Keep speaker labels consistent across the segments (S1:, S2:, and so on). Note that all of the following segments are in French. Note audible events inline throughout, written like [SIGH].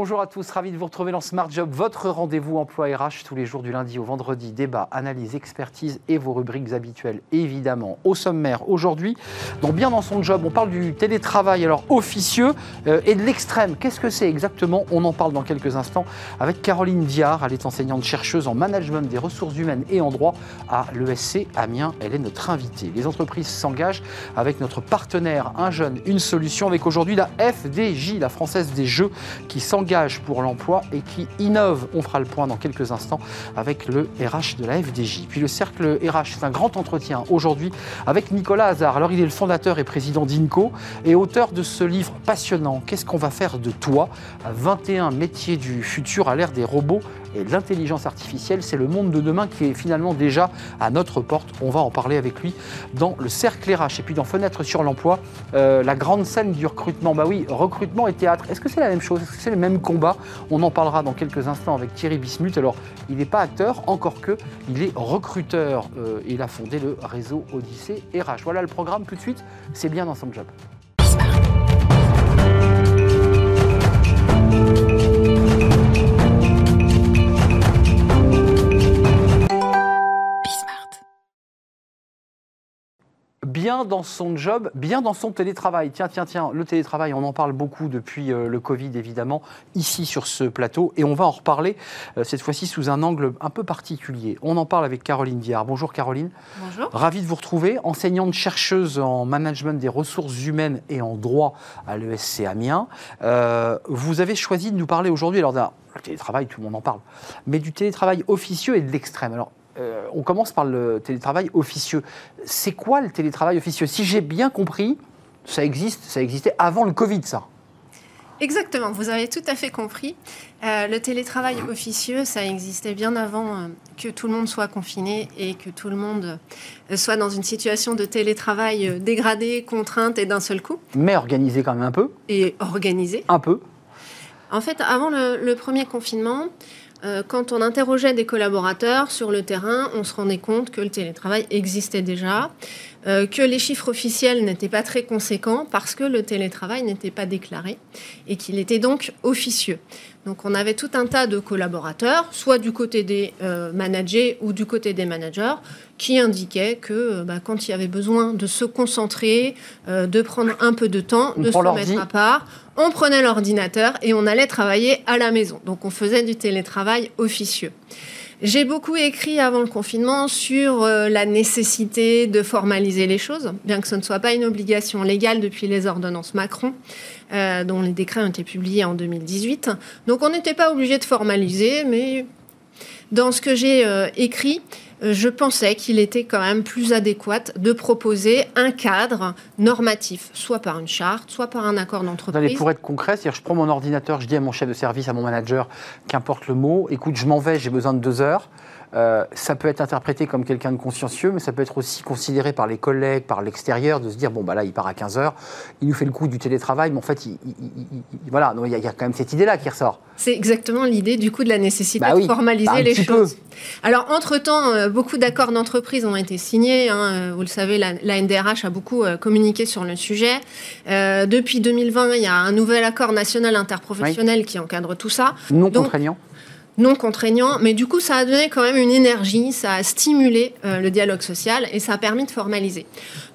S1: Bonjour à tous, ravi de vous retrouver dans Smart Job, votre rendez-vous emploi RH tous les jours du lundi au vendredi. Débat, analyse, expertise et vos rubriques habituelles, évidemment. Au sommaire, aujourd'hui, dans Bien dans son job, on parle du télétravail alors officieux euh, et de l'extrême. Qu'est-ce que c'est exactement? On en parle dans quelques instants avec Caroline Diard. Elle est enseignante chercheuse en management des ressources humaines et en droit à l'ESC Amiens. Elle est notre invitée. Les entreprises s'engagent avec notre partenaire Un jeune, une solution, avec aujourd'hui la FDJ, la Française des Jeux, qui s'engage pour l'emploi et qui innove. On fera le point dans quelques instants avec le RH de la FDJ. Puis le cercle RH, c'est un grand entretien aujourd'hui avec Nicolas Hazard. Alors il est le fondateur et président d'INCO et auteur de ce livre passionnant. Qu'est-ce qu'on va faire de toi? 21 métiers du futur à l'ère des robots et l'intelligence artificielle, c'est le monde de demain qui est finalement déjà à notre porte. On va en parler avec lui dans le cercle RH. Et puis dans Fenêtre sur l'emploi, euh, la grande scène du recrutement. Bah oui, recrutement et théâtre. Est-ce que c'est la même chose? Est-ce que c'est le même combat? On en parlera dans quelques instants avec Thierry Bismuth. Alors, il n'est pas acteur, encore que, il est recruteur. Euh, il a fondé le réseau Odyssée RH. Voilà le programme tout de suite. C'est bien dans son job. Bien dans son job, bien dans son télétravail. Tiens, tiens, tiens, le télétravail, on en parle beaucoup depuis euh, le Covid, évidemment, ici sur ce plateau, et on va en reparler euh, cette fois-ci sous un angle un peu particulier. On en parle avec Caroline Diard. Bonjour Caroline.
S2: Bonjour.
S1: Ravi de vous retrouver, enseignante chercheuse en management des ressources humaines et en droit à l'ESC Amiens. Euh, vous avez choisi de nous parler aujourd'hui, alors d'un télétravail, tout le monde en parle, mais du télétravail officieux et de l'extrême. Alors, euh, on commence par le télétravail officieux. C'est quoi le télétravail officieux? Si j'ai bien compris, ça existe, ça existait avant le Covid, ça.
S2: Exactement, vous avez tout à fait compris. Euh, le télétravail officieux, ça existait bien avant euh, que tout le monde soit confiné et que tout le monde soit dans une situation de télétravail dégradé, contrainte et d'un seul coup.
S1: Mais organisé quand même un peu.
S2: Et organisé.
S1: Un peu.
S2: En fait, avant le premier confinement, quand on interrogeait des collaborateurs sur le terrain, on se rendait compte que le télétravail existait déjà, euh, que les chiffres officiels n'étaient pas très conséquents parce que le télétravail n'était pas déclaré et qu'il était donc officieux. Donc on avait tout un tas de collaborateurs, soit du côté des euh, managers ou du côté des managers, qui indiquaient que bah, quand il y avait besoin de se concentrer, de prendre un peu de temps, de se mettre à part, on prenait l'ordinateur et on allait travailler à la maison. Donc on faisait du télétravail officieux. J'ai beaucoup écrit avant le confinement sur euh, la nécessité de formaliser les choses, bien que ce ne soit pas une obligation légale depuis les ordonnances Macron, euh, dont les décrets ont été publiés en 2018. Donc on n'était pas obligé de formaliser, mais dans ce que j'ai euh, écrit, je pensais qu'il était quand même plus adéquat de proposer un cadre normatif, soit par une charte, soit par un accord d'entreprise.
S1: Pour être concret, c'est-à-dire je prends mon ordinateur, je dis à mon chef de service, à mon manager, qu'importe le mot, écoute, je m'en vais, j'ai besoin de deux heures. Euh, ça peut être interprété comme quelqu'un de consciencieux, mais ça peut être aussi considéré par les collègues, par l'extérieur, de se dire bon, bah là, il part à 15 heures, il nous fait le coup du télétravail, mais en fait, il, voilà, il y, a quand même cette idée-là qui ressort.
S2: C'est exactement l'idée, du coup, de la nécessité bah de formaliser bah, les choses. Alors, entre-temps, euh, beaucoup d'accords d'entreprise ont été signés. Hein, euh, vous le savez, la, NDRH a beaucoup communiqué sur le sujet. depuis 2020, il y a un nouvel accord national interprofessionnel qui encadre tout ça.
S1: Non contraignant
S2: non contraignant, mais du coup, ça a donné quand même une énergie, ça a stimulé euh, le dialogue social et ça a permis de formaliser.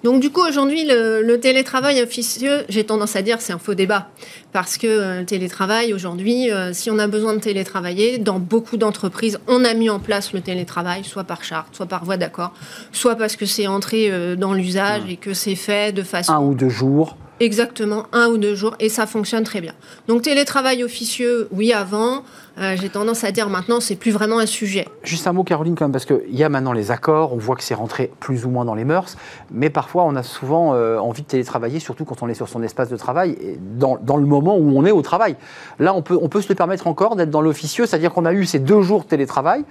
S2: Donc, du coup, aujourd'hui, le, télétravail officieux, j'ai tendance à dire, c'est un faux débat. Parce que euh, le télétravail, aujourd'hui, euh, si on a besoin de télétravailler, dans beaucoup d'entreprises, on a mis en place le télétravail, soit par charte, soit par voie d'accord, soit parce que c'est entré dans l'usage et que c'est fait de façon.
S1: Un ou deux jours.
S2: Exactement, un ou deux jours, et ça fonctionne très bien. Donc télétravail officieux, oui, avant. Euh, j'ai tendance à dire maintenant, c'est plus vraiment un sujet.
S1: Juste un mot, Caroline, quand même, parce qu'il y a maintenant les accords, on voit que c'est rentré plus ou moins dans les mœurs, mais parfois on a souvent euh, envie de télétravailler, surtout quand on est sur son espace de travail, dans, dans, le moment où on est au travail. Là, on peut, on peut se le permettre encore d'être dans l'officieux, c'est-à-dire qu'on a eu ces deux jours de télétravail,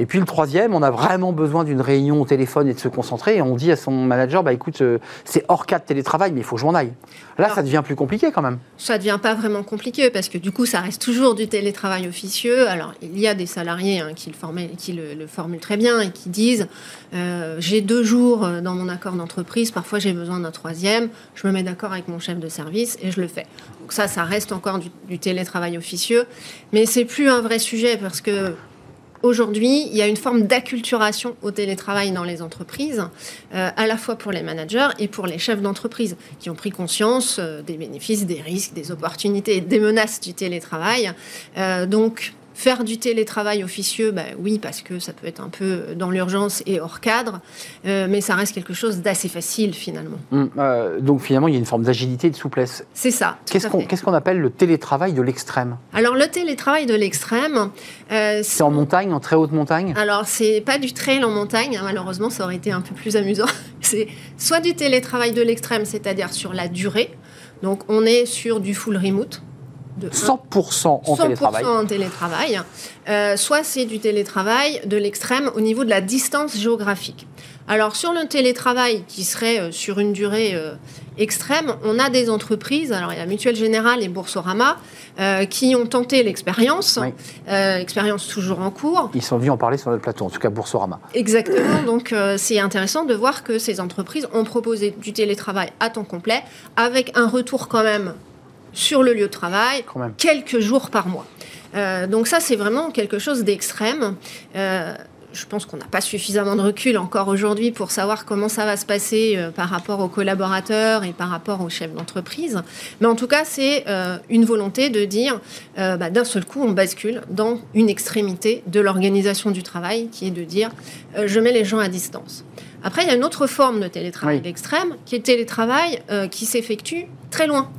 S1: et puis le troisième, on a vraiment besoin d'une réunion au téléphone et de se concentrer, et on dit à son manager, bah écoute, euh, c'est hors cas de télétravail, mais il faut que je m'en aille. Là, ça devient plus compliqué quand même.
S2: Ça devient pas vraiment compliqué, parce que du coup, ça reste toujours du télétravail officiel alors il y a des salariés hein, qui, le, qui le, formulent très bien et qui disent euh, j'ai deux jours euh, dans mon accord d'entreprise, parfois j'ai besoin d'un troisième, je me mets d'accord avec mon chef de service et je le fais. Donc ça, ça reste encore du, du télétravail officieux, mais c'est plus un vrai sujet parce que Aujourd'hui, il y a une forme d'acculturation au télétravail dans les entreprises, euh, à la fois pour les managers et pour les chefs d'entreprise, qui ont pris conscience euh, des bénéfices, des risques, des opportunités et des menaces du télétravail. Euh, donc, Faire du télétravail officieux, bah oui, parce que ça peut être un peu dans l'urgence et hors cadre, euh, mais ça reste quelque chose d'assez facile finalement.
S1: Hum, euh, donc finalement, il y a une forme d'agilité et de souplesse.
S2: C'est ça.
S1: Qu'est-ce qu'on appelle le télétravail de l'extrême?
S2: Alors le télétravail de l'extrême...
S1: Euh, c'est en montagne, en très haute montagne?
S2: Alors c'est pas du trail en montagne, hein, malheureusement ça aurait été un peu plus amusant. [LAUGHS] c'est soit du télétravail de l'extrême, c'est-à-dire sur la durée, donc on est sur du full remote,
S1: 100% en télétravail.
S2: en télétravail. Euh, soit c'est du télétravail de l'extrême au niveau de la distance géographique. Alors sur le télétravail qui serait euh, sur une durée euh, extrême, on a des entreprises, alors il y a Mutuelle Générale et Boursorama, qui ont tenté l'expérience, expérience toujours en cours.
S1: Ils sont venus en parler sur notre plateau, en tout cas Boursorama.
S2: Exactement, donc c'est intéressant de voir que ces entreprises ont proposé du télétravail à temps complet, avec un retour quand même sur le lieu de travail quelques jours par mois. Euh, donc ça, c'est vraiment quelque chose d'extrême. Euh, je pense qu'on n'a pas suffisamment de recul encore aujourd'hui pour savoir comment ça va se passer euh, par rapport aux collaborateurs et par rapport aux chefs d'entreprise. Mais en tout cas, c'est une volonté de dire, bah, d'un seul coup, on bascule dans une extrémité de l'organisation du travail, qui est de dire, je mets les gens à distance. Après, il y a une autre forme de télétravail extrême, qui est le télétravail qui s'effectue très loin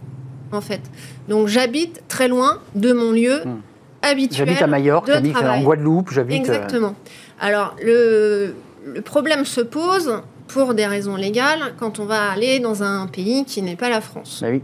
S2: en fait. Donc j'habite très loin de mon lieu hmm. habituel.
S1: J'habite à Majorque, j'habite en Guadeloupe, j'habite.
S2: Euh, Exactement. Alors le, le problème se pose pour des raisons légales quand on va aller dans un pays qui n'est pas la France.
S1: Bah oui.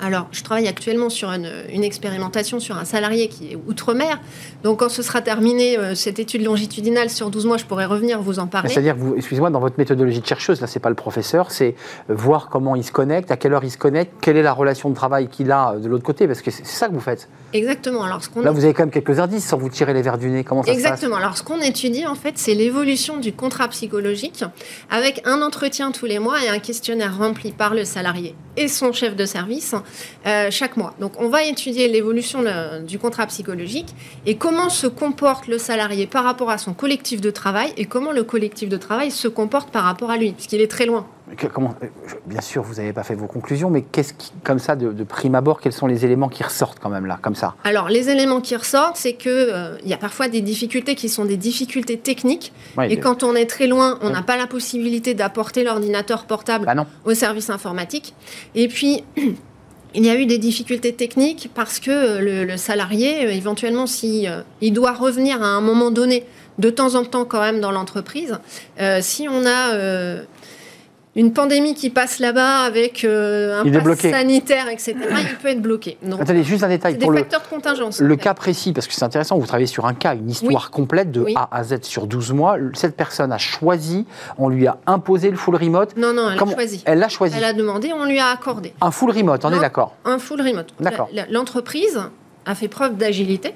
S2: Alors, je travaille actuellement sur une, expérimentation sur un salarié qui est outre-mer. Donc, quand ce sera terminé, euh, cette étude longitudinale sur 12 mois, je pourrai revenir vous en parler.
S1: C'est-à-dire, excusez-moi, dans votre méthodologie de chercheuse, là, c'est pas le professeur, c'est voir comment il se connecte, à quelle heure il se connecte, quelle est la relation de travail qu'il a euh, de l'autre côté, parce que c'est ça que vous faites.
S2: Exactement. Alors,
S1: ce là, vous avez quand même quelques indices sans vous tirer les verres du nez. Comment ça
S2: Exactement.
S1: se passe?
S2: Alors, ce qu'on étudie, en fait, c'est l'évolution du contrat psychologique avec un entretien tous les mois et un questionnaire rempli par le salarié et son chef de service euh, chaque mois. Donc on va étudier l'évolution du contrat psychologique et comment se comporte le salarié par rapport à son collectif de travail et comment le collectif de travail se comporte par rapport à lui, puisqu'il est très loin.
S1: Comment, euh, bien sûr, vous n'avez pas fait vos conclusions, mais qu'est-ce qui, comme ça, de, prime abord, quels sont les éléments qui ressortent quand même là, comme ça?
S2: Alors, les éléments qui ressortent, c'est qu'il euh, y a parfois des difficultés qui sont des difficultés techniques. et quand on est très loin, on n'a pas la possibilité d'apporter l'ordinateur portable
S1: bah
S2: au service informatique. Et puis, [CLEARS THROAT] il y a eu des difficultés techniques parce que euh, le, salarié, éventuellement, si il doit revenir à un moment donné, de temps en temps quand même dans l'entreprise, si on a une pandémie qui passe là-bas avec euh, un pass sanitaire, etc., il peut être bloqué.
S1: Attendez, juste un détail.
S2: pour des facteurs de contingence.
S1: Le cas précis, parce que c'est intéressant, vous travaillez sur un cas, une histoire complète de A à Z sur 12 mois. Cette personne a choisi, on lui a imposé le full remote.
S2: Non, non, elle a choisi.
S1: Elle l'a choisi.
S2: Elle a demandé, on lui a accordé.
S1: Un full remote, on est d'accord
S2: Un full remote.
S1: D'accord.
S2: L'entreprise a fait preuve d'agilité,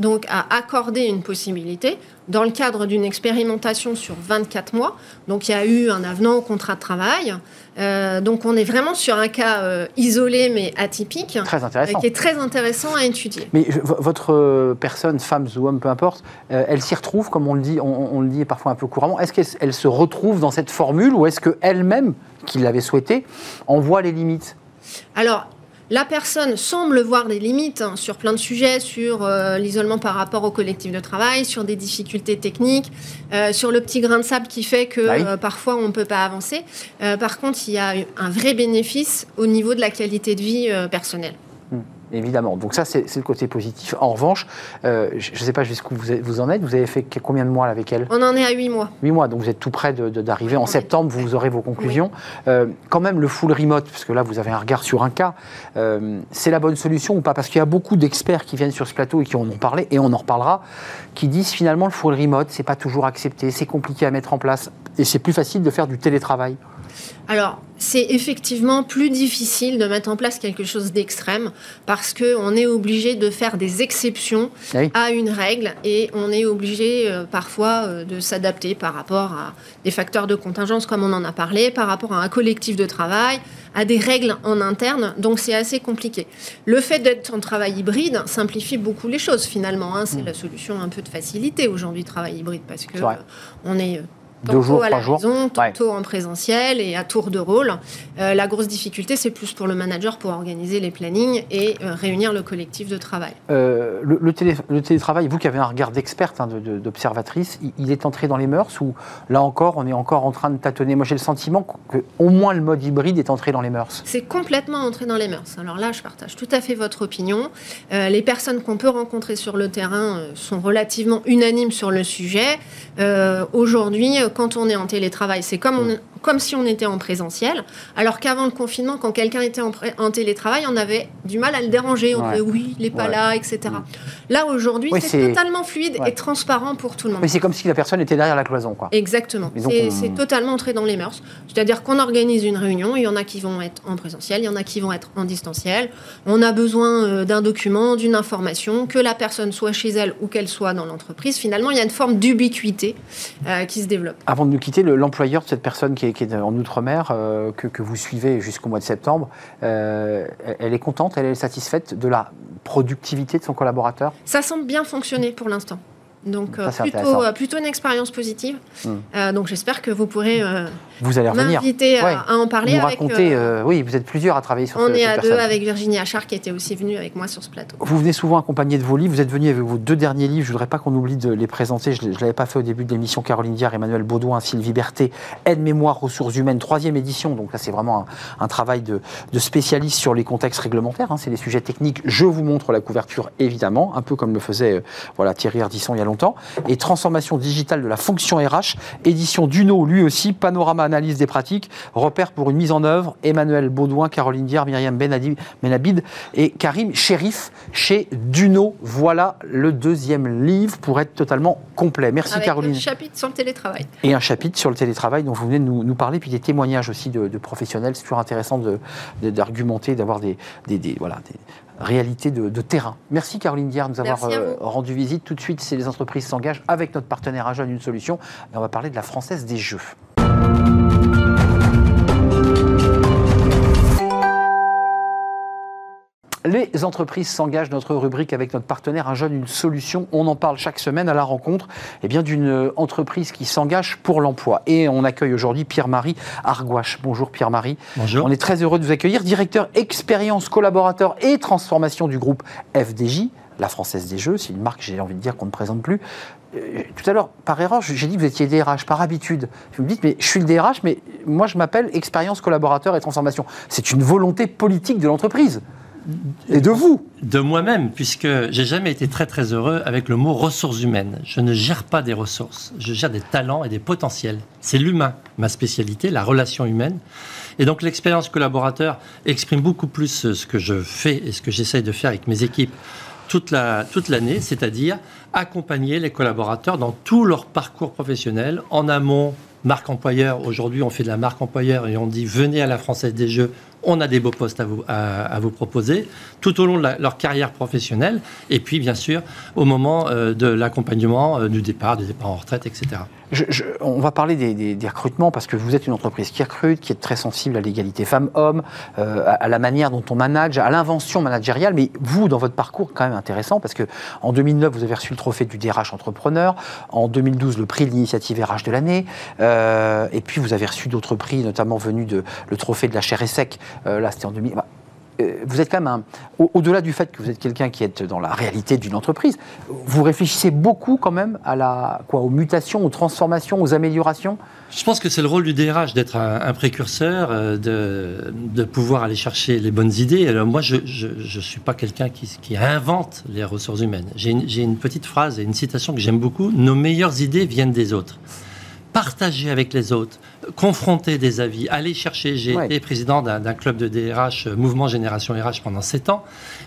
S2: donc a accordé une possibilité dans le cadre d'une expérimentation sur 24 mois. Donc il y a eu un avenant au contrat de travail. Euh, donc on est vraiment sur un cas euh, isolé mais atypique,
S1: très intéressant.
S2: qui est très intéressant à étudier.
S1: Mais votre personne, femme ou homme, peu importe, euh, elle s'y retrouve, comme on le dit, on, le dit parfois un peu couramment. Est-ce qu'elle se retrouve dans cette formule ou est-ce qu'elle-même, qui l'avait souhaité, en voit les limites?
S2: Alors, la personne semble voir des limites hein, sur plein de sujets, sur euh, l'isolement par rapport au collectif de travail, sur des difficultés techniques, euh, sur le petit grain de sable qui fait que euh, parfois on ne peut pas avancer. par contre, il y a un vrai bénéfice au niveau de la qualité de vie personnelle
S1: évidemment. Donc ça, c'est le côté positif. En revanche, euh, je ne sais pas jusqu'où vous, vous, en êtes. Vous avez fait combien de mois avec elle?
S2: On en est à 8 mois.
S1: 8 mois, donc vous êtes tout près d'arriver. En septembre, vous aurez vos conclusions. Euh, quand même, le full remote, parce que là, vous avez un regard sur un cas, euh, c'est la bonne solution ou pas? Parce qu'il y a beaucoup d'experts qui viennent sur ce plateau et qui en ont parlé, et on en reparlera, qui disent finalement le full remote, c'est pas toujours accepté, c'est compliqué à mettre en place, et c'est plus facile de faire du télétravail.
S2: Alors, c'est effectivement plus difficile de mettre en place quelque chose d'extrême parce qu'on est obligé de faire des exceptions à une règle et on est obligé euh, parfois euh, de s'adapter par rapport à des facteurs de contingence comme on en a parlé, par rapport à un collectif de travail, à des règles en interne, donc c'est assez compliqué. Le fait d'être en travail hybride simplifie beaucoup les choses finalement. Hein. C'est mm. la solution un peu de facilité aujourd'hui, travail hybride, parce que on est
S1: deux jours,
S2: à
S1: la jours.
S2: maison, tantôt en présentiel et à tour de rôle. Euh, la grosse difficulté, c'est plus pour le manager pour organiser les plannings et euh, réunir le collectif de travail.
S1: Euh, le, télétravail, vous qui avez un regard d'experte, hein, d'observatrice, il, est entré dans les mœurs ou là encore, on est encore en train de tâtonner? Moi, j'ai le sentiment qu'au moins le mode hybride est entré dans les mœurs.
S2: C'est complètement entré dans les mœurs. Alors là, je partage tout à fait votre opinion. les personnes qu'on peut rencontrer sur le terrain sont relativement unanimes sur le sujet. Aujourd'hui, quand on est en télétravail, c'est comme on, comme si on était en présentiel. Alors qu'avant le confinement, quand quelqu'un était en, télétravail, on avait du mal à le déranger. On disait oui, il n'est pas là, etc. Mm. Là, aujourd'hui, c'est totalement fluide et transparent pour tout le monde.
S1: Mais c'est comme si la personne était derrière la cloison. Quoi.
S2: Exactement. C'est totalement entré dans les mœurs. C'est-à-dire qu'on organise une réunion, il y en a qui vont être en présentiel, il y en a qui vont être en distanciel. On a besoin euh, d'un document, d'une information, que la personne soit chez elle ou qu'elle soit dans l'entreprise. Finalement, il y a une forme d'ubiquité euh, qui se développe.
S1: Avant de nous quitter, l'employeur de cette personne qui est qui est en Outre-mer, euh, que, vous suivez jusqu'au mois de septembre, euh, elle est contente, elle est satisfaite de la productivité de son collaborateur?
S2: Ça semble bien fonctionner pour l'instant. Donc euh, plutôt, plutôt une expérience positive. Hmm. Donc j'espère que vous pourrez
S1: vous allez
S2: m'inviter à, en parler.
S1: Vous racontez, oui, vous êtes plusieurs à travailler sur
S2: On est à deux avec Virginie Achard qui était aussi venue avec moi sur ce plateau.
S1: Vous venez souvent accompagné de vos livres. Vous êtes venu avec vos deux derniers livres. Je ne voudrais pas qu'on oublie de les présenter. Je ne l'avais pas fait au début de l'émission. Caroline Diard, Emmanuel Baudouin, Sylvie Berthet, Aide-mémoire, ressources humaines, troisième édition. Donc là, c'est vraiment un, travail de, de, spécialiste sur les contextes réglementaires. Hein. C'est les sujets techniques. Je vous montre la couverture, évidemment, un peu comme le faisait voilà, Thierry Ardisson il y a longtemps et transformation digitale de la fonction RH, édition Duno, lui aussi, panorama analyse des pratiques, repère pour une mise en œuvre, Emmanuel Baudouin, Caroline Dier, Myriam Benabid et Karim Sherif chez Duno. Voilà le deuxième livre pour être totalement complet. Merci
S2: Avec
S1: Caroline.
S2: Un chapitre sur le télétravail.
S1: Et un chapitre sur le télétravail dont vous venez de nous, parler, puis des témoignages aussi de, professionnels. C'est toujours intéressant d'argumenter, d'avoir des, des, voilà, des réalité de, terrain. Merci Caroline Diard de nous avoir euh, rendu visite. Tout de suite, c'est les entreprises s'engagent avec notre partenaire à Jeune Une Solution. Et on va parler de la Française des Jeux. Les entreprises s'engagent, notre rubrique avec notre partenaire Un jeune, une solution. On en parle chaque semaine à la rencontre eh bien, d'une entreprise qui s'engage pour l'emploi. Et on accueille aujourd'hui Pierre-Marie Argouache. Bonjour Pierre-Marie.
S3: Bonjour.
S1: On est très heureux de vous accueillir, directeur expérience, collaborateur et transformation du groupe FDJ, la Française des Jeux. C'est une marque, j'ai envie de dire, qu'on ne présente plus. Euh, tout à l'heure, par erreur, j'ai dit que vous étiez DRH, par habitude. Vous me dites, mais je suis le DRH, mais moi je m'appelle expérience, collaborateur et transformation. C'est une volonté politique de l'entreprise. Et de vous
S3: De moi-même, puisque j'ai jamais été très très heureux avec le mot ressources humaines. Je ne gère pas des ressources, je gère des talents et des potentiels. C'est l'humain, ma spécialité, la relation humaine. Et donc l'expérience collaborateur exprime beaucoup plus ce que je fais et ce que j'essaye de faire avec mes équipes toute l'année, c'est-à-dire accompagner les collaborateurs dans tout leur parcours professionnel, en amont, marque employeur. Aujourd'hui, on fait de la marque employeur et on dit venez à la Française des Jeux, on a des beaux postes à vous, proposer tout au long de leur carrière professionnelle et puis bien sûr au moment euh, de l'accompagnement euh, du départ, du départ en retraite, etc
S1: on va parler des, recrutements parce que vous êtes une entreprise qui recrute, qui est très sensible à l'égalité femmes-hommes, euh, à, la manière dont on manage, à l'invention managériale. Mais vous, dans votre parcours, quand même intéressant parce que en 2009, vous avez reçu le trophée du DRH entrepreneur, en 2012, le prix de l'initiative RH de l'année, et puis vous avez reçu d'autres prix, notamment venus de le trophée de la chair et sec. Euh, là, c'était en 2000. Euh, vous êtes quand même au-delà du fait que vous êtes quelqu'un qui est dans la réalité d'une entreprise, vous réfléchissez beaucoup quand même à la, quoi, aux mutations, aux transformations, aux améliorations?
S3: Je pense que c'est le rôle du DRH d'être un, précurseur, euh, de, pouvoir aller chercher les bonnes idées. Alors moi, je ne suis pas quelqu'un qui, qui, invente les ressources humaines. J'ai une, une petite phrase et une citation que j'aime beaucoup, Nos meilleures idées viennent des autres. partager avec les autres, confronter des avis, aller chercher. J'ai été président d'un club de DRH, euh, Mouvement Génération RH, pendant 7 ans.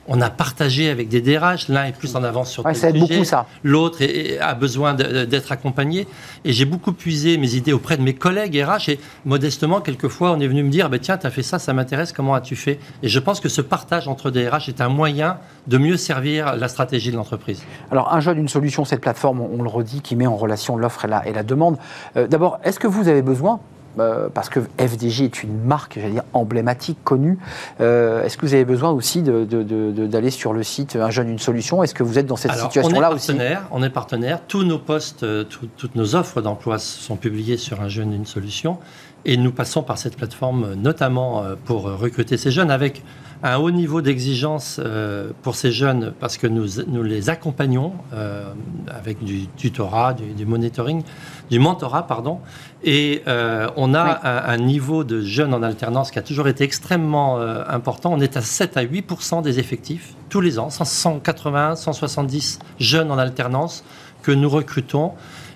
S3: On a partagé avec des DRH. L'un est plus en avance sur
S1: ouais, beaucoup ça.
S3: L'autre a besoin d'être accompagné. Et j'ai beaucoup puisé mes idées auprès de mes collègues RH. Et modestement, quelquefois, on est venu me dire bah, Tiens, tu as fait ça, ça m'intéresse, comment as-tu fait? Et je pense que ce partage entre DRH est un moyen de mieux servir la stratégie de l'entreprise.
S1: Alors, un jeune, une solution, cette plateforme, on le redit, qui met en relation l'offre et la, et la demande. Euh, d'abord, est-ce que vous avez besoin euh, parce que FDJ est une marque, j'allais dire, emblématique, connue. Euh, est-ce que vous avez besoin aussi d'aller sur le site Un jeune, une solution? Est-ce que vous êtes dans cette situation-là aussi?
S3: On est partenaire. Tous nos postes, toutes nos offres d'emploi sont publiées sur Un jeune, une solution. Et nous passons par cette plateforme notamment pour recruter ces jeunes avec un haut niveau d'exigence euh, pour ces jeunes parce que nous, nous les accompagnons euh, avec du tutorat, du, monitoring, du mentorat, pardon. Et euh, on a un, niveau de jeunes en alternance qui a toujours été extrêmement important. On est à 7 à 8% des effectifs tous les ans, 180, 170 jeunes en alternance que nous recrutons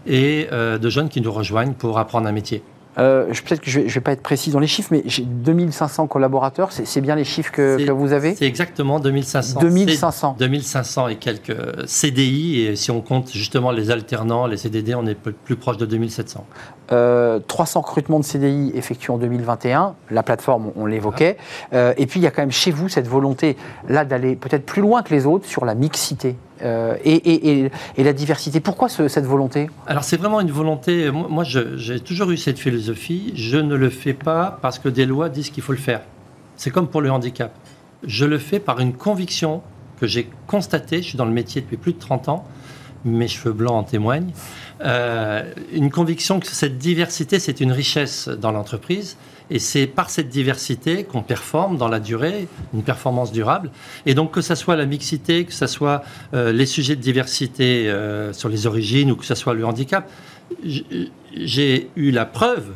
S3: et de jeunes qui nous rejoignent pour apprendre un métier.
S1: Euh, Peut-être que je ne vais, pas être précis dans les chiffres, mais j'ai 2500 collaborateurs, c'est bien les chiffres que, vous avez
S3: C'est exactement 2500.
S1: 2500.
S3: 2500 et quelques CDI, et si on compte justement les alternants, les CDD, on est plus proche de 2700.
S1: 300 euh, recrutements de CDI effectués en 2021, la plateforme, on, l'évoquait. Euh, et puis il y a quand même chez vous cette volonté là d'aller peut-être plus loin que les autres sur la mixité euh, et, la diversité. Pourquoi cette volonté?
S3: Alors c'est vraiment une volonté, moi j'ai toujours eu cette philosophie, je ne le fais pas parce que des lois disent qu'il faut le faire. C'est comme pour le handicap. Je le fais par une conviction que j'ai constatée, je suis dans le métier depuis plus de 30 ans, mes cheveux blancs en témoignent, euh, une conviction que cette diversité, c'est une richesse dans l'entreprise. Et c'est par cette diversité qu'on performe dans la durée, une performance durable. Et donc que ce soit la mixité, que ce soit euh, les sujets de diversité euh, sur les origines ou que ce soit le handicap, j'ai eu la preuve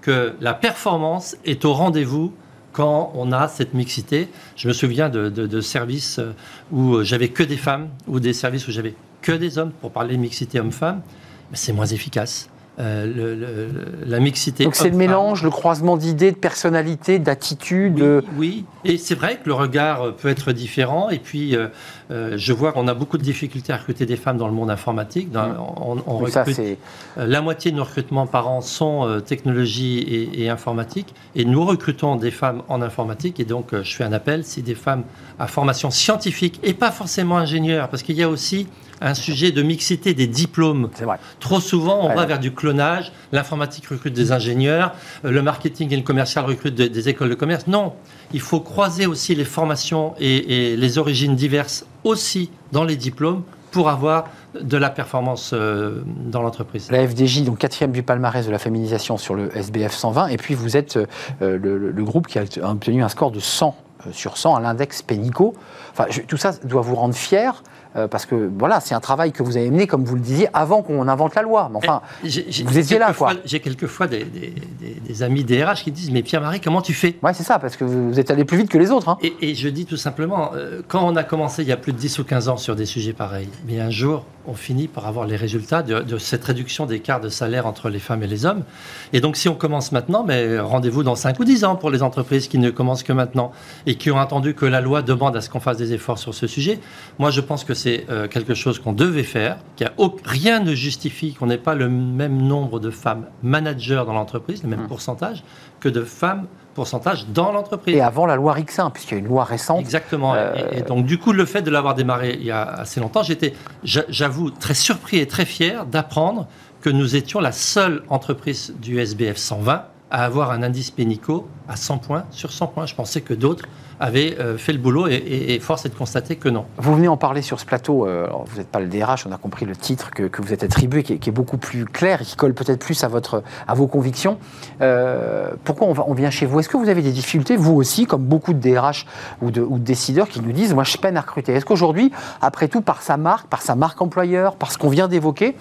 S3: que la performance est au rendez-vous quand on a cette mixité. Je me souviens de, de services où j'avais que des femmes ou des services où j'avais que des hommes pour parler mixité homme-femme c'est moins efficace. Euh, la mixité.
S1: Donc c'est le mélange, le croisement d'idées, de personnalités, d'attitudes.
S3: Oui, et c'est vrai que le regard peut être différent. Et puis, euh, euh, je vois qu'on a beaucoup de difficultés à recruter des femmes dans le monde informatique. Dans,
S1: mmh. on, recrute,
S3: la moitié de nos recrutements par an sont technologie et, et, informatique. Et nous recrutons des femmes en informatique. Et donc, je fais un appel si des femmes à formation scientifique et pas forcément ingénieurs, parce qu'il y a aussi un sujet de mixité des diplômes.
S1: Vrai.
S3: Trop souvent, on va vers du clonage. L'informatique recrute des ingénieurs, euh, le marketing et le commercial recrutent des écoles de commerce. Non, il faut croiser aussi les formations et, les origines diverses aussi dans les diplômes pour avoir de la performance euh, dans l'entreprise.
S1: La FDJ, donc quatrième du palmarès de la féminisation sur le SBF 120, et puis vous êtes euh, le, groupe qui a obtenu un score de 100 sur 100 à l'index Pénico. Enfin, tout ça doit vous rendre fier parce que voilà, c'est un travail que vous avez mené, comme vous le disiez, avant qu'on invente la loi. Mais enfin, vous étiez là, quoi.
S3: J'ai quelquefois des, des, des, amis DRH qui disent Mais Pierre-Marie, comment tu fais?
S1: Ouais, c'est ça, parce que vous êtes allé plus vite que les autres. Hein.
S3: Et, je dis tout simplement, euh, quand on a commencé il y a plus de 10 ou 15 ans sur des sujets pareils, mais un jour, on finit par avoir les résultats de, cette réduction d'écart de salaire entre les femmes et les hommes. Et donc, si on commence maintenant, mais rendez-vous dans 5 ou 10 ans pour les entreprises qui ne commencent que maintenant et qui ont entendu que la loi demande à ce qu'on fasse des efforts sur ce sujet. Moi, je pense que c'est euh, quelque chose qu'on devait faire, a rien ne justifie qu'on n'ait pas le même nombre de femmes managers dans l'entreprise, le même mmh. pourcentage, que de femmes pourcentage dans l'entreprise.
S1: Et avant la loi Rixin, puisqu'il y a une loi récente.
S3: Exactement. Et, euh, donc, du coup, le fait de l'avoir démarré il y a assez longtemps, j'étais, j'avoue, très surpris et très fier d'apprendre que nous étions la seule entreprise du SBF 120 à avoir un indice pénico à 100 points sur 100 points. Je pensais que d'autres avaient euh, fait le boulot et, force est de constater que non.
S1: Vous venez en parler sur ce plateau, euh, vous n'êtes pas le DRH, on a compris le titre que, vous êtes attribué qui est, beaucoup plus clair et qui colle peut-être plus à, votre, à vos convictions. Euh, pourquoi on, vient chez vous? Est-ce que vous avez des difficultés, vous aussi, comme beaucoup de DRH ou de décideurs qui nous disent, moi je peine à recruter? Est-ce qu'aujourd'hui, après tout, par sa marque, par sa marque employeur, par ce qu'on vient d'évoquer,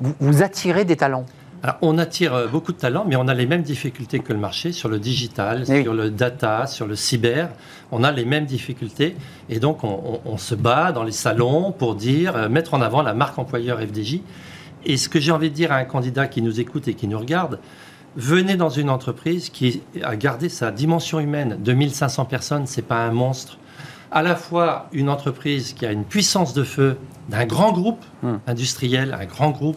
S1: vous attirez des talents?
S3: Alors, on attire euh, beaucoup de talents, mais on a les mêmes difficultés que le marché sur le digital, sur le data, sur le cyber. On a les mêmes difficultés. Et donc, on, se bat dans les salons pour dire, euh, mettre en avant la marque employeur FDJ. Et ce que j'ai envie de dire à un candidat qui nous écoute et qui nous regarde, venez dans une entreprise qui a gardé sa dimension humaine. 2500 personnes, c'est pas un monstre. À la fois une entreprise qui a une puissance de feu d'un grand groupe
S1: Hmm.
S3: industriel, un grand groupe,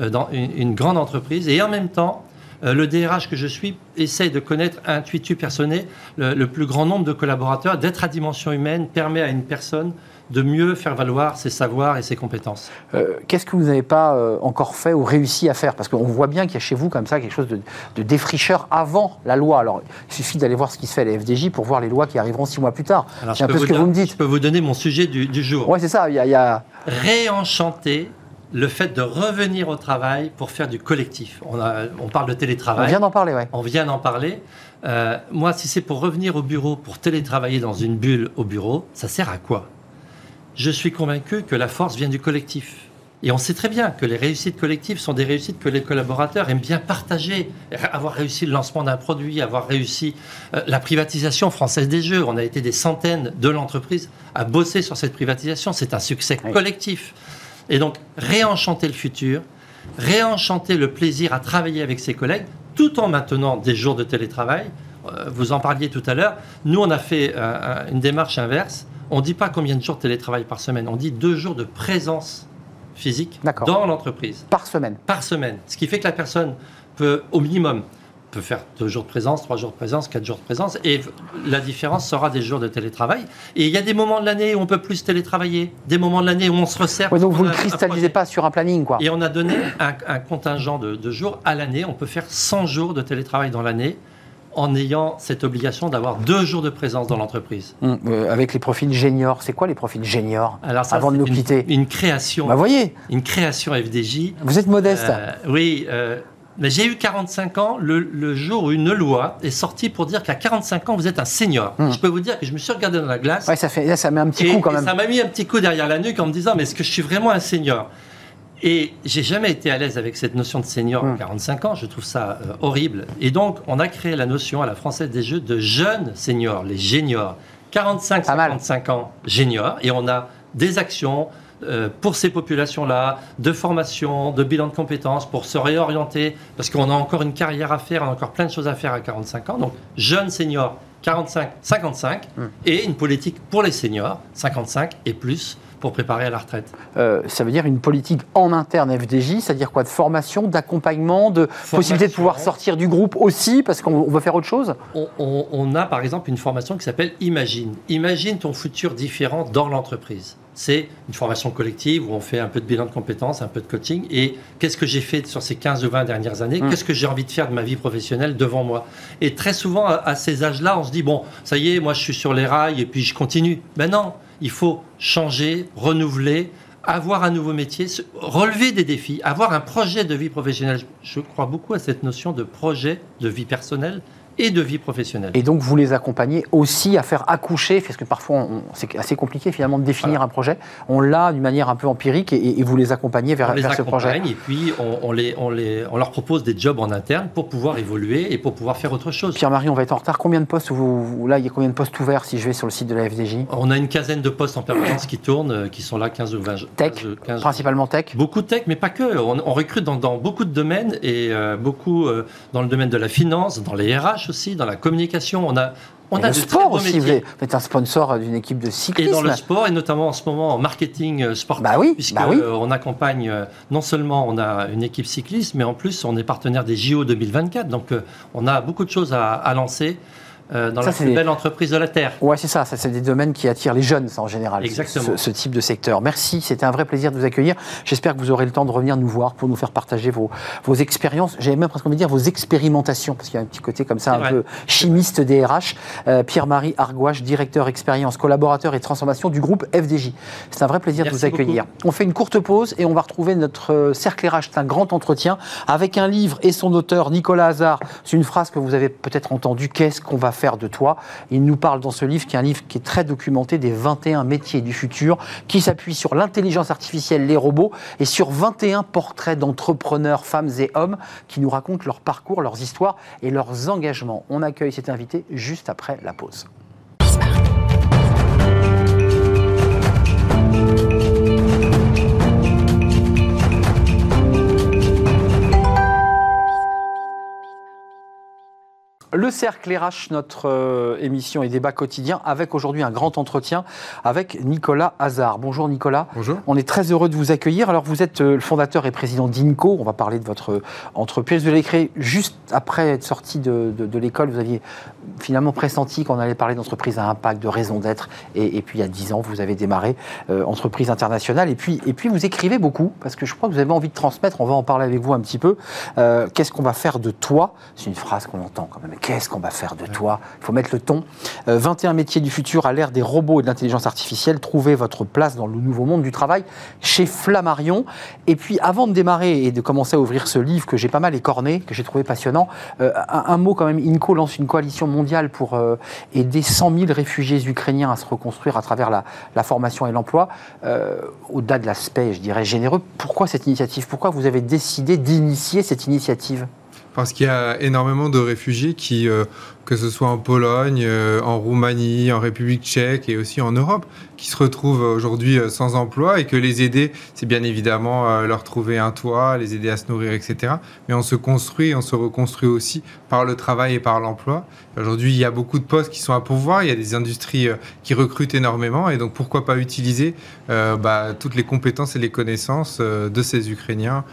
S3: euh, dans une, une grande entreprise, et en même temps, euh, le DRH que je suis essaye de connaître intuitu personné le, le plus grand nombre de collaborateurs, d'être à dimension humaine, permet à une personne de mieux faire valoir ses savoirs et ses compétences.
S1: Euh, Qu'est-ce que vous n'avez pas euh, encore fait ou réussi à faire? Parce qu'on voit bien qu'il y a chez vous comme ça quelque chose de, de défricheur avant la loi. Alors, il suffit d'aller voir ce qui se fait à la FDJ pour voir les lois qui arriveront six mois plus tard. C'est un
S3: je
S1: peu ce que
S3: dire-
S1: vous me
S3: Je
S1: dites.
S3: peux vous donner mon sujet du, du jour.
S1: Ouais, c'est ça. Il y a, il y a-
S3: Réenchanter le fait de revenir au travail pour faire du collectif. On, a- on parle de
S1: on
S3: télétravail.
S1: vient d'en parler, ouais.
S3: On vient d'en parler. Euh, moi, si c'est pour revenir au bureau, pour télétravailler dans une bulle au bureau, ça sert à quoi? Je suis convaincu que la force vient du collectif. Et on sait très bien que les réussites collectives sont des réussites que les collaborateurs aiment bien partager. Avoir réussi le lancement d'un produit, avoir réussi euh, la privatisation française des jeux. On a été des centaines de l'entreprise à bosser sur cette privatisation. C'est un succès collectif. Et donc, réenchanter le futur, réenchanter le plaisir à travailler avec ses collègues, tout en maintenant des jours de télétravail. Euh, Vous en parliez tout à l'heure. Nous, on a fait euh, un- une démarche inverse. On ne dit pas combien de jours de télétravail par semaine. On dit deux jours de présence physique dans l'entreprise
S1: Par semaine.
S3: par semaine. Ce qui fait que la personne peut, au minimum, peut faire deux jours de présence, trois jours de présence, quatre jours de présence, et la différence sera des jours de télétravail. Et il y a des moments de l'année où on peut plus télétravailler, des moments de l'année où on se resserre.
S1: Ouais, donc vous ne cristallisez pas sur un planning, quoi.
S3: Et on a donné un, un contingent de, de jours à l'année. On peut faire 100 jours de télétravail dans l'année en ayant cette obligation d'avoir deux jours de présence dans l'entreprise.
S1: Hum, euh, avec les profils géniors. C'est quoi les profils géniors
S3: Alors ça,
S1: Avant de nous
S3: une,
S1: quitter?
S3: une création,
S1: Bah, voyez,
S3: une création FDJ.
S1: vous êtes modeste.
S3: Euh, oui, euh, mais j'ai eu 45 ans le, le jour où une loi est sortie pour dire qu'à 45 ans, vous êtes un senior.
S1: Hmm.
S3: Je peux vous dire que je me suis regardé dans la glace.
S1: Ouais, ça, fait, là, ça met un petit
S3: et,
S1: coup quand même.
S3: ça m'a mis un petit coup derrière la nuque en me disant, mais est-ce que je suis vraiment un senior? Et j'ai jamais été à l'aise avec cette notion de senior à 45 ans. Je trouve ça euh, horrible. Et donc, on a créé la notion à la Française des Jeux de jeunes seniors, les géniors. 45,
S1: Pas mal.
S3: 55 ans, géniors. Et on a des actions pour ces populations-là, de formation, de bilan de compétences, pour se réorienter, parce qu'on a encore une carrière à faire, on a encore plein de choses à faire à 45 ans. Donc, jeunes seniors, 45, 55,
S1: Hmm.
S3: et une politique pour les seniors, 55 et plus, pour préparer à la retraite.
S1: Euh, ça veut dire une politique en interne FDJ, c'est-à-dire quoi De formation, d'accompagnement, de possibilité de pouvoir sortir du groupe aussi, parce qu'on on veut faire autre chose?
S3: On, on- on a par exemple une formation qui s'appelle Imagine. Imagine ton futur différent dans l'entreprise. C'est une formation collective où on fait un peu de bilan de compétences, un peu de coaching. Et qu'est-ce que j'ai fait sur ces 15 ou 20 dernières années?
S1: Mm.
S3: Qu'est-ce que j'ai envie de faire de ma vie professionnelle devant moi? Et très souvent, à, ces âges-là, on se dit, bon, ça y est, moi je suis sur les rails et puis je continue. Ben non, il faut changer, renouveler, avoir un nouveau métier, relever des défis, avoir un projet de vie professionnelle. Je crois beaucoup à cette notion de projet de vie personnelle et de vie professionnelle.
S1: Et donc vous les accompagnez aussi à faire accoucher, parce que parfois c'est assez compliqué finalement de définir
S3: Voilà.
S1: un projet. On l'a d'une manière un peu empirique et, et vous les accompagnez vers,
S3: on les
S1: vers ce projet.
S3: et puis on, on les, on, les, on leur propose des jobs en interne pour pouvoir évoluer et pour pouvoir faire autre chose.
S1: Pierre-Marie, on va être en retard. Combien de postes vous, là il y a combien de postes ouverts si je vais sur le site de la FDJ
S3: On a une quinzaine de postes en permanence qui tournent, euh, qui sont là 15 ou 20.
S1: Tech,
S3: 15, 15.
S1: Principalement tech?
S3: Beaucoup de tech, mais pas que. On, on recrute dans, dans beaucoup de domaines et euh, beaucoup euh, dans le domaine de la finance, dans les RH aussi, dans la communication. On a, on
S1: Et
S3: a
S1: le sport aussi. Vous êtes, un sponsor d'une équipe de
S3: Et
S1: cyclisme.
S3: dans le sport, et notamment en ce moment en marketing euh, sportif,
S1: Bah oui,
S3: puisque
S1: bah oui.
S3: euh, on accompagne, euh, non seulement on a une équipe cycliste, mais en plus on est partenaire des JO 2024. Donc on a beaucoup de choses à, à lancer euh, dans
S1: Ça,
S3: la
S1: c'est
S3: plus
S1: des-
S3: belle entreprise de la Terre.
S1: Ouais, c'est ça. ça c'est des domaines qui attirent les jeunes, ça, en général.
S3: Exactement.
S1: Ce, ce type de secteur. Merci. C'était un vrai plaisir de vous accueillir. J'espère que vous aurez le temps de revenir nous voir pour nous faire partager vos, vos expériences. J'avais même presque envie de dire vos expérimentations, parce qu'il y a un petit côté comme ça, un
S3: vrai.
S1: peu chimiste des RH. Euh, Pierre-Marie Argouache, directeur expérience, collaborateur et transformation du groupe FDJ. C'est un vrai plaisir de vous accueillir. On fait une courte pause et on va retrouver notre euh, cercle RH. C'est un grand entretien avec un livre et son auteur, Nicolas Hazard. C'est une phrase que vous avez peut-être entendue. Qu'est-ce qu'on va faire de toi Il nous parle dans ce livre, qui est un livre qui est très documenté, des 21 métiers du futur, qui s'appuie sur l'intelligence artificielle, les robots, et sur 21 portraits d'entrepreneurs, femmes et hommes, qui nous racontent leur parcours, leurs histoires et leurs engagements. On accueille cet invité juste après la pause. Le Cercle RH, notre euh, émission et débat quotidien, avec aujourd'hui un grand entretien avec Nicolas Hazard. Bonjour Nicolas.
S4: Bonjour.
S1: On est très heureux de vous accueillir. Alors vous êtes euh, le fondateur et président d'INCO. On va parler de votre entreprise. Vous l'avez créée juste après être sorti de, l'école. Vous aviez finalement pressenti qu'on allait parler d'entreprise à impact, de raison d'être. Et, puis il y a dix ans, vous avez démarré euh, entreprise internationale. Et puis, et puis vous écrivez beaucoup parce que je crois que vous avez envie de transmettre. On va en parler avec vous un petit peu. Qu'est-ce qu'on va faire de toi? C'est une phrase qu'on entend quand même qu'est-ce qu'on va faire de toi? Il faut mettre le ton. 21 euh, métiers du futur à l'ère des robots et de l'intelligence artificielle. Trouvez votre place dans le nouveau monde du travail chez Flammarion. Et puis, avant de démarrer et de commencer à ouvrir ce livre que j'ai pas mal écorné, que j'ai trouvé passionnant, euh, un, mot quand même. INCO lance une coalition mondiale pour euh, aider 100 000 réfugiés ukrainiens à se reconstruire à travers la, la formation et l'emploi. Au-delà de l'aspect, je dirais, généreux, pourquoi cette initiative? Pourquoi vous avez décidé d'initier cette initiative?
S4: Parce qu'il y a énormément de réfugiés qui, euh, que ce soit en Pologne, euh, en Roumanie, en République tchèque et aussi en Europe, qui se retrouvent aujourd'hui euh, sans emploi et que les aider, c'est bien évidemment leur trouver un toit, les aider à se nourrir, etc. Mais on se construit, on se reconstruit aussi par le travail et par l'emploi. Aujourd'hui, il y a beaucoup de postes qui sont à pourvoir, il y a des industries qui recrutent énormément et donc pourquoi pas utiliser bah, toutes les compétences et les connaissances de ces Ukrainiens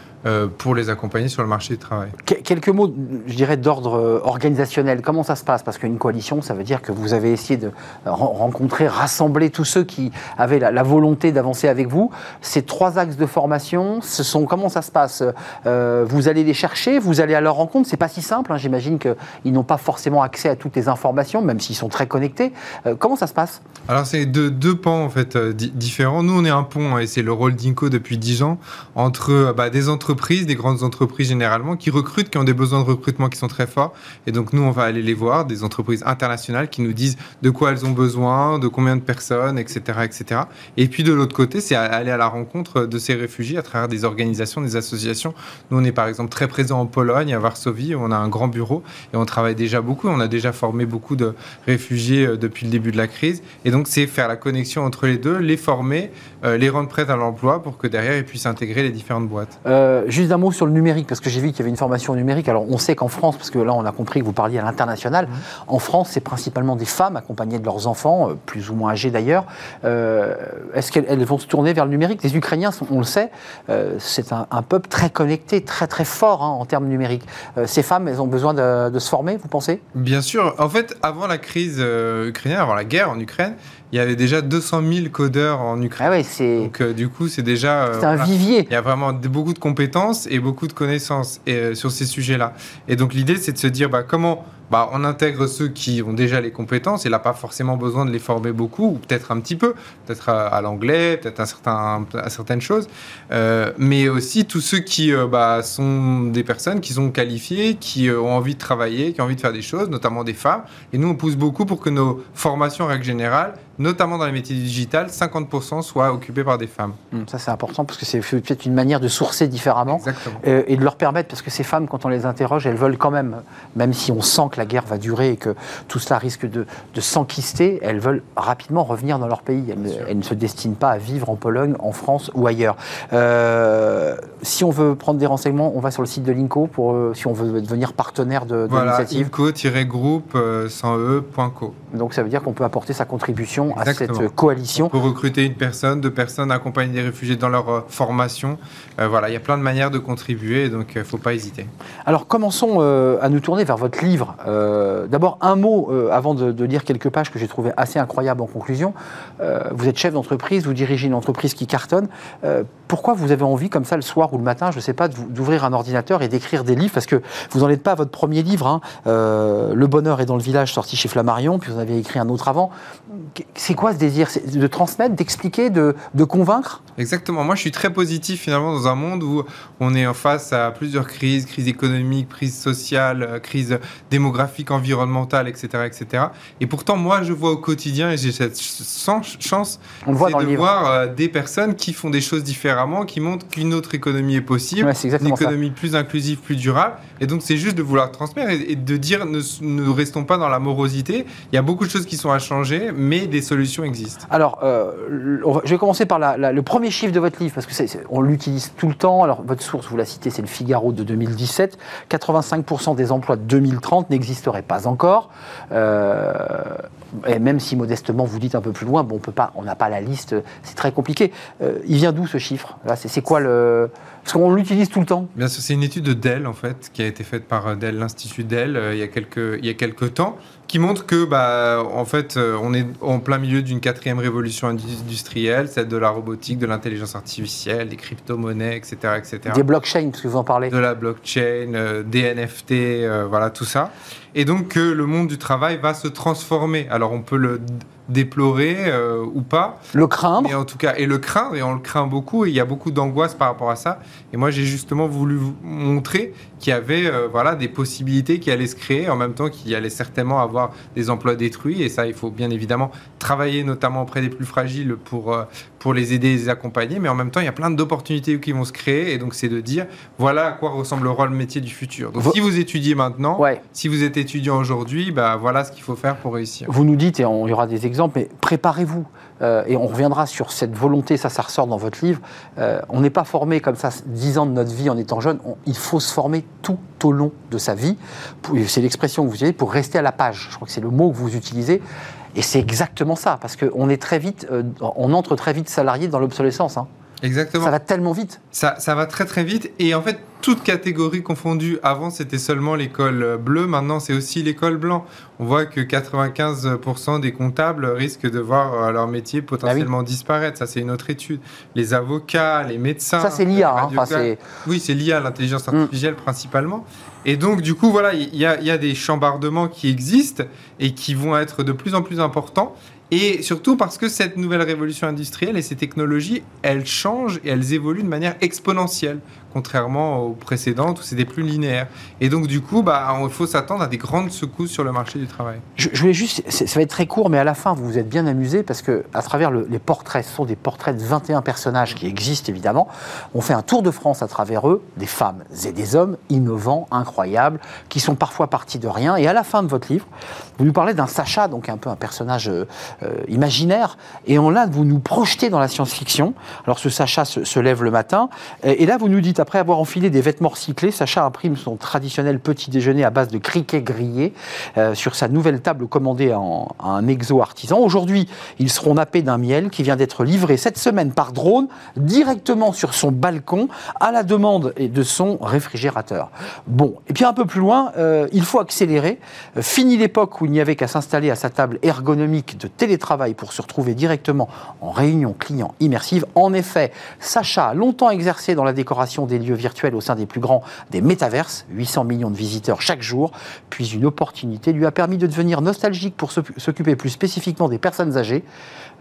S4: pour les accompagner sur le marché du travail.
S1: Quelques mots, je dirais, d'ordre organisationnel. Comment ça se passe Parce qu'une coalition, ça veut dire que vous avez essayé de rencontrer, rassembler tous ceux qui avaient la, volonté d'avancer avec vous. Ces trois axes de formation, ce sont comment ça se passe euh, Vous allez les chercher, vous allez à leur rencontre? C'est pas si simple. Hein. J'imagine qu'ils n'ont pas forcément accès à toutes les informations, même s'ils sont très connectés. Euh, comment ça se passe?
S4: Alors c'est deux, pans en fait euh, différents. Nous, on est un pont hein, et c'est le rôle d'Inco depuis dix ans entre bah, des entreprises, des grandes entreprises généralement, qui recrutent, qui ont des besoins de recrutement qui sont très forts. Et donc nous, on va aller les voir, des entreprises internationales qui nous disent de quoi elles ont besoin, de combien de personnes, etc. etc. Et puis de l'autre côté, c'est aller à la rencontre de ces réfugiés à travers des organisations, des associations. Nous, on est par exemple très présent en Pologne, à Varsovie, où on a un grand bureau et on travaille déjà beaucoup. On a déjà formé beaucoup de réfugiés euh, depuis le début de la crise. Et donc, c'est faire la connexion entre les deux, les former, euh, les rendre prêts à l'emploi pour que derrière, ils puissent intégrer les différentes boîtes.
S1: Euh, juste un mot sur le numérique, parce que j'ai vu qu'il y avait une formation numérique. Alors, on sait qu'en France, parce que là, on a compris que vous parliez à l'international, en France, c'est principalement des femmes accompagnées de leurs enfants, euh, plus ou moins âgés d'ailleurs. Est-ce qu'elles vont se tourner vers le numérique? Les Ukrainiens, on le sait, c'est un, peuple très connecté, très très fort hein, en termes numériques. ces femmes, elles ont besoin de, de, se former, vous pensez?
S4: Bien sûr. En fait, avant la crise ukrainienne, avant la guerre en Ukraine, il y avait déjà 200 000 codeurs en Ukraine.
S1: Ah ouais, c'est...
S4: Donc euh, du coup, c'est déjà...
S1: Euh, c'est un vivier.
S4: Il y a vraiment beaucoup de compétences et beaucoup de connaissances euh, sur ces sujets-là. Et donc l'idée, c'est de se dire bah, comment bah, on intègre ceux qui ont déjà les compétences et n'a pas forcément besoin de les former beaucoup, ou peut-être un petit peu, peut-être à, l'anglais, peut-être à, certain, à certaines choses, mais aussi tous ceux qui bah, sont des personnes qui sont qualifiées, qui ont envie de travailler, qui ont envie de faire des choses, notamment des femmes. Et nous, on pousse beaucoup pour que nos formations, en règle générale, notamment dans les métiers digital, 50% soient occupés par des femmes.
S1: Hum, ça, c'est important parce que c'est peut-être une manière de sourcer différemment
S4: euh,
S1: et de leur permettre, parce que ces femmes, quand on les interroge, elles veulent quand même, même si on sent que la guerre va durer et que tout cela risque de, de s'enquister, elles veulent rapidement revenir dans leur pays. Elles, ne se destinent pas à vivre en Pologne, en France ou ailleurs. Euh, si on veut prendre des renseignements, on va sur le site de l'INCO pour, euh, si on veut devenir partenaire de, de
S4: voilà,
S1: l'initiative.
S4: INCO-groupe sans e.co.
S1: Donc ça veut dire qu'on peut apporter sa contribution à cette coalition.
S4: On peut recruter une personne, deux personnes, accompagner des réfugiés dans leur euh, formation. Euh, voilà, il y a plein de manières de contribuer, donc il euh, ne faut pas hésiter.
S1: Alors commençons à nous tourner vers votre livre. D'abord un mot avant de, lire quelques pages que j'ai trouvé assez incroyables en conclusion. vous êtes chef d'entreprise, vous dirigez une entreprise qui cartonne. pourquoi vous avez envie comme ça le soir ou le matin, je ne sais pas, d'ouvrir un ordinateur et d'écrire des livres? Parce que vous n'en êtes pas à votre premier livre. Hein. le bonheur est dans le village, sorti chez Flammarion, puis vous en avez écrit un autre avant. C'est quoi ce désir? De transmettre, d'expliquer, de, convaincre?
S4: Exactement. Moi, je suis très positif finalement dans un monde où on est en face à plusieurs crises, crise économique, crise sociale, euh, crise démographique, environnementale, etc., etc. Et pourtant, moi, je vois au quotidien et j'ai cette chance
S1: on voit
S4: de voir euh, des personnes qui font des choses différemment, qui montrent qu'une autre économie est possible, une économie plus inclusive, plus durable. Et donc, c'est juste de vouloir transmettre et, de dire ne, ne restons pas dans la morosité. Il y a beaucoup de choses qui sont à changer, mais des solutions existent.
S1: Alors, euh, je vais commencer par le premier chiffre de votre livre, parce que on l'utilise tout le temps. Alors, votre source, vous la citez, c'est le Figaro de 2017. 85% des emplois de 2030 n'existerait pas encore. Euh, et même si modestement vous dites un peu plus loin, bon, on peut pas, on n'a pas la liste, c'est très compliqué. Euh, il vient d'où ce chiffre? Là, c'est quoi le Parce qu'on l'utilise tout le temps.
S4: Bien sûr, c'est une étude de Dell en fait, qui a été faite par Dell, l'institut Dell, il y a quelques il y a quelques temps, qui montre que bah en fait on est en plein milieu d'une quatrième révolution industrielle, celle de la robotique, de l'intelligence artificielle, des crypto-monnaies, etc., etc.
S1: Des blockchains, parce que vous en parlez.
S4: De la blockchain, des NFT, voilà tout ça et donc que le monde du travail va se transformer. Alors on peut le déplorer euh, ou pas.
S1: Le craindre.
S4: Mais en tout cas, et le craindre, et on le craint beaucoup, et il y a beaucoup d'angoisse par rapport à ça. Et moi, j'ai justement voulu vous montrer qu'il y avait euh, voilà, des possibilités qui allaient se créer, en même temps qu'il allait certainement avoir des emplois détruits. Et ça, il faut bien évidemment travailler notamment auprès des plus fragiles pour, euh, pour les aider et les accompagner. Mais en même temps, il y a plein d'opportunités qui vont se créer. Et donc, c'est de dire, voilà à quoi ressemble le métier du futur. Donc, si vous étudiez maintenant, si vous êtes étudiant aujourd'hui, bah, voilà ce qu'il faut faire pour réussir.
S1: Vous nous dites, et il y aura des exemples, mais préparez-vous. Euh, et on reviendra sur cette volonté, ça, ça ressort dans votre livre. Euh, on n'est pas formé comme ça 10 ans de notre vie en étant jeune. il faut se former tout au long de sa vie. C'est l'expression que vous utilisez pour rester à la page. Je crois que c'est le mot que vous utilisez. Et c'est exactement ça, parce qu'on est très vite, euh, on entre très vite salarié dans l'obsolescence. Hein.
S4: Exactement.
S1: Ça va tellement vite.
S4: Ça, ça va très très vite. Et en fait, toutes catégories confondues. Avant, c'était seulement l'école bleue. Maintenant, c'est aussi l'école blanc. On voit que 95% des comptables risquent de voir euh, leur métier potentiellement ah disparaître. Ça, c'est une autre étude. Les avocats, les médecins.
S1: Ça, c'est l'IA. Hein.
S4: oui, c'est l'IA, l'intelligence mm. artificielle principalement. Et donc, du coup, voilà, il y, y, a des chambardements qui existent et qui vont être de plus en plus importants. Et surtout parce que cette nouvelle révolution industrielle et ces technologies, elles changent et elles évoluent de manière exponentielle contrairement aux précédentes où c'était plus linéaire. Et donc, du coup, bah, il faut s'attendre à des grandes secousses sur le marché du travail.
S1: Je, voulais juste, ça va être très court, mais à la fin, vous vous êtes bien amusé parce que, à travers les portraits, ce sont des portraits de 21 personnages qui existent évidemment. On fait un tour de France à travers eux, des femmes et des hommes innovants, incroyables, qui sont parfois partis de rien. Et à la fin de votre livre, vous nous parlez d'un Sacha, donc un peu un personnage euh, euh, imaginaire, et on là, vous nous projetez dans la science-fiction. Alors, ce Sacha se, lève le matin, et là, vous nous dites après avoir enfilé des vêtements recyclés, Sacha imprime son traditionnel petit déjeuner à base de criquets grillés euh, sur sa nouvelle table commandée en, à un exo artisan. Aujourd'hui, ils seront nappés d'un miel qui vient d'être livré cette semaine par drone directement sur son balcon à la demande de son réfrigérateur. Bon, et puis un peu plus loin, euh, il faut accélérer. Euh, fini l'époque où il n'y avait qu'à s'installer à sa table ergonomique de télétravail pour se retrouver directement en réunion client immersive. En effet, Sacha a longtemps exercé dans la décoration des lieux virtuels au sein des plus grands des métaverses, 800 millions de visiteurs chaque jour, puis une opportunité lui a permis de devenir nostalgique pour s'occuper plus spécifiquement des personnes âgées.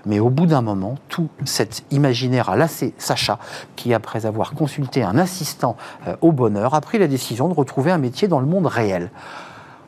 S1: Mais au bout d'un moment, tout cet imaginaire a lassé Sacha, qui, après avoir consulté un assistant euh, au bonheur, a pris la décision de retrouver un métier dans le monde réel.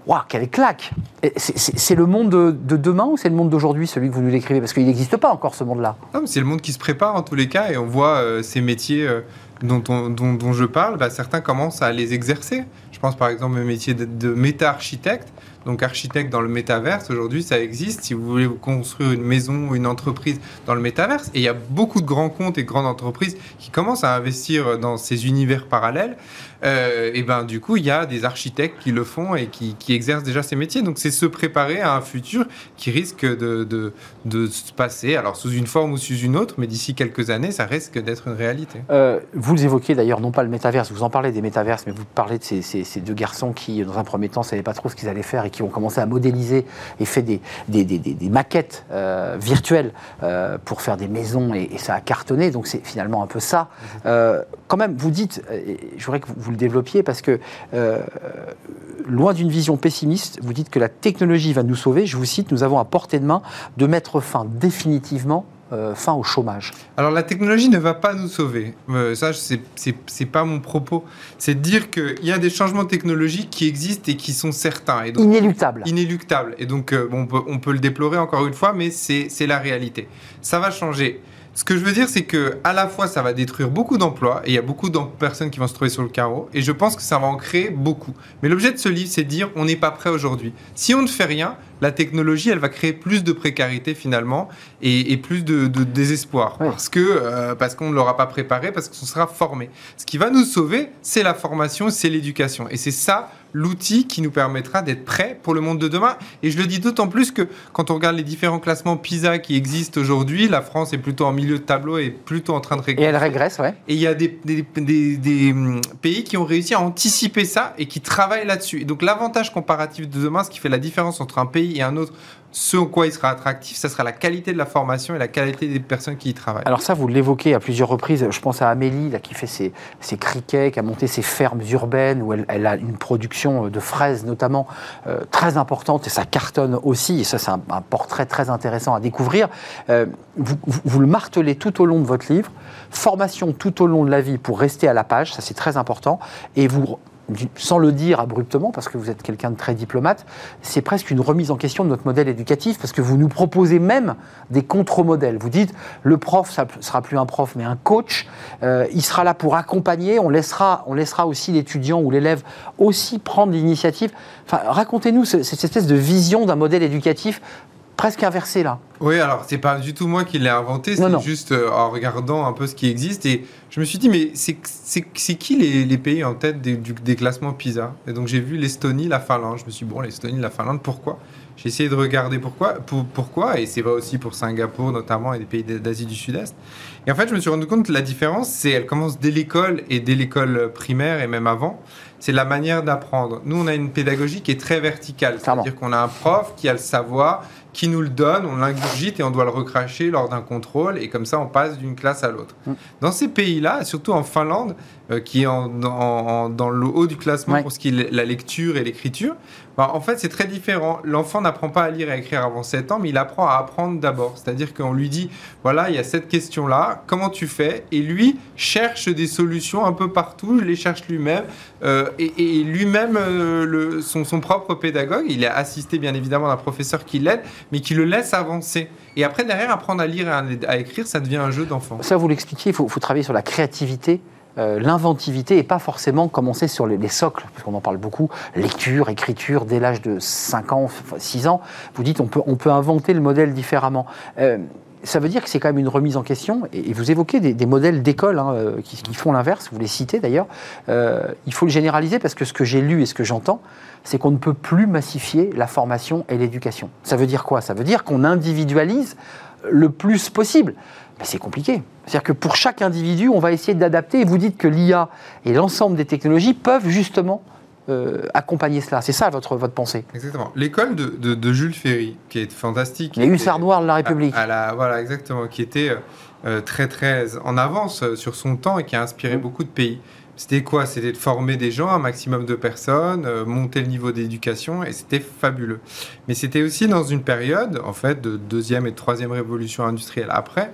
S1: Waouh, quelle claque C'est le monde de, demain ou c'est le monde d'aujourd'hui, celui que vous nous décrivez? Parce qu'il n'existe pas encore ce monde-là.
S4: C'est le monde qui se prépare en tous les cas et on voit euh, ces métiers euh, dont, je parle, bah, certains commencent à les exercer. Je pense par exemple au métier de, de méta-architecte. Donc architecte dans le métaverse, aujourd'hui ça existe. Si vous voulez construire une maison ou une entreprise dans le métaverse, et il y a beaucoup de grands comptes et de grandes entreprises qui commencent à investir dans ces univers parallèles. Euh, et ben du coup il y a des architectes qui le font et qui, exercent déjà ces métiers. Donc c'est se préparer à un futur qui risque de, de, se passer, alors sous une forme ou sous une autre, mais d'ici quelques années ça risque d'être une réalité.
S1: Euh, vous évoquez d'ailleurs non pas le métaverse, vous en parlez des métaverses, mais vous parlez de ces, ces, deux garçons qui dans un premier temps ne savaient pas trop ce qu'ils allaient faire et qui ont commencé à modéliser et fait des, des, des, des maquettes euh, virtuelles pour faire des maisons et, ça a cartonné. Donc c'est finalement un peu ça. Mhm. quand même, vous dites, je voudrais que vous le développiez parce que, euh, loin d'une vision pessimiste, vous dites que la technologie va nous sauver. Je vous cite, nous avons à portée de main de mettre fin définitivement euh, fin au chômage
S4: Alors la technologie ne va pas nous sauver. Euh, ça, c'est pas mon propos. C'est de dire qu'il y a des changements technologiques qui existent et qui sont certains. Et
S1: donc, inéluctables.
S4: Inéluctables. Et donc, on, peut, on peut le déplorer encore une fois, mais c'est la réalité. Ça va changer. Ce que je veux dire, c'est que à la fois, ça va détruire beaucoup d'emplois, et il y a beaucoup de personnes qui vont se trouver sur le carreau, et je pense que ça va en créer beaucoup. Mais l'objet de ce livre, c'est de dire, on n'est pas prêt aujourd'hui. Si on ne fait rien, la technologie, elle va créer plus de précarité finalement, et, plus de, désespoir, parce que euh, parce qu'on ne l'aura pas préparé, parce qu'on sera formé. Ce qui va nous sauver, c'est la formation, c'est l'éducation, et c'est ça l'outil qui nous permettra d'être prêts pour le monde de demain. Et je le dis d'autant plus que quand on regarde les différents classements PISA qui existent aujourd'hui, la France est plutôt en milieu de tableau et plutôt en train de régresser.
S1: Et elle régresse, ouais.
S4: Et il y a des, des, des, des, hum, pays qui ont réussi à anticiper ça et qui travaillent là-dessus. Et donc l'avantage comparatif de demain, ce qui fait la différence entre un pays et un autre, ce en quoi il sera attractif, ça sera la qualité de la formation et la qualité des personnes qui y travaillent.
S1: Alors ça, vous l'évoquez à plusieurs reprises. Je pense à Amélie, là, qui fait ses, ses criquets, qui a monté ses fermes urbaines, où elle, a une production de fraises notamment euh, très importante, et ça cartonne aussi. Et ça, c'est un, portrait très intéressant à découvrir. Euh, vous- vous le martelez tout au long de votre livre. Formation tout au long de la vie pour rester à la page, ça c'est très important. Et vous sans le dire abruptement, parce que vous êtes quelqu'un de très diplomate, c'est presque une remise en question de notre modèle éducatif, parce que vous nous proposez même des contre-modèles. Vous dites, le prof, ça sera plus un prof, mais un coach. Euh, il sera là pour accompagner. On laissera, aussi l'étudiant ou l'élève aussi prendre l'initiative. Racontez-nous ce- cette espèce de vision d'un modèle éducatif presque inversé là.
S4: Oui, alors c'est pas du tout moi qui l'ai inventé, c'est juste euh, en regardant un peu ce qui existe. Et je me suis dit, mais c'est qui les, les pays en tête des, du- des classements PISA? Et donc j'ai vu l'Estonie, la Finlande. Je me suis dit, bon, l'Estonie, la Finlande, pourquoi? J'ai essayé de regarder pourquoi, pour- pourquoi, et c'est vrai aussi pour Singapour notamment et des pays d'Asie du Sud-Est. Et en fait, je me suis rendu compte que la différence, c'est elle commence dès l'école et dès l'école primaire et même avant. C'est la manière d'apprendre. Nous, on a une pédagogie qui est très verticale. C'est-à-dire qu'on a un prof qui a le savoir, qui nous le donne, on l'ingurgite et on doit le recracher lors d'un contrôle. Et comme ça, on passe d'une classe à l'autre.
S1: Mm.
S4: Dans ces pays-là, et surtout en Finlande, euh, qui est en- en- en- dans le haut du classement
S1: Ouais.
S4: pour ce qui est la lecture et l'écriture, bah, en fait, c'est très différent. L'enfant n'apprend pas à lire et à écrire avant 7 ans, mais il apprend à apprendre d'abord. C'est-à-dire qu'on lui dit, voilà, il y a cette question-là, comment tu fais? Et lui cherche des solutions un peu partout, il les cherche lui-même. Euh, et lui-même, euh, son, propre pédagogue, il est assisté bien évidemment d'un professeur qui l'aide, mais qui le laisse avancer. Et après, derrière, apprendre à lire et à, écrire, ça devient un jeu d'enfant.
S1: Ça, vous l'expliquiez, il faut travailler sur la créativité. Euh, l'inventivité et pas forcément commencer sur les, les socles, parce qu'on en parle beaucoup, lecture, écriture, dès l'âge de 5 ans, enfin, 6 ans, vous dites on peut, on peut inventer le modèle différemment. Euh, ça veut dire que c'est quand même une remise en question, et, vous évoquez des, modèles d'école hein, euh, qui, font l'inverse, vous les citez d'ailleurs. Il faut le généraliser parce que ce que j'ai lu et ce que j'entends, c'est qu'on ne peut plus massifier la formation et l'éducation. Ça veut dire quoi? Ça veut dire qu'on individualise le plus possible. Mais c'est compliqué. C'est-à-dire que pour chaque individu, on va essayer d'adapter. Et vous dites que l'IA et l'ensemble des technologies peuvent justement euh, accompagner cela. C'est ça votre, votre pensée.
S4: Exactement. L'école de, de- de Jules Ferry, qui est fantastique.
S1: Les hussards noirs de la République.
S4: À, à la, voilà, exactement, qui était euh, euh, très très en avance sur son temps et qui a inspiré
S1: Mm.
S4: beaucoup de pays. C'était quoi? C'était de former des gens, un maximum de personnes, euh, monter le niveau d'éducation, et c'était fabuleux. Mais c'était aussi dans une période, en fait, de deuxième et troisième révolution industrielle après,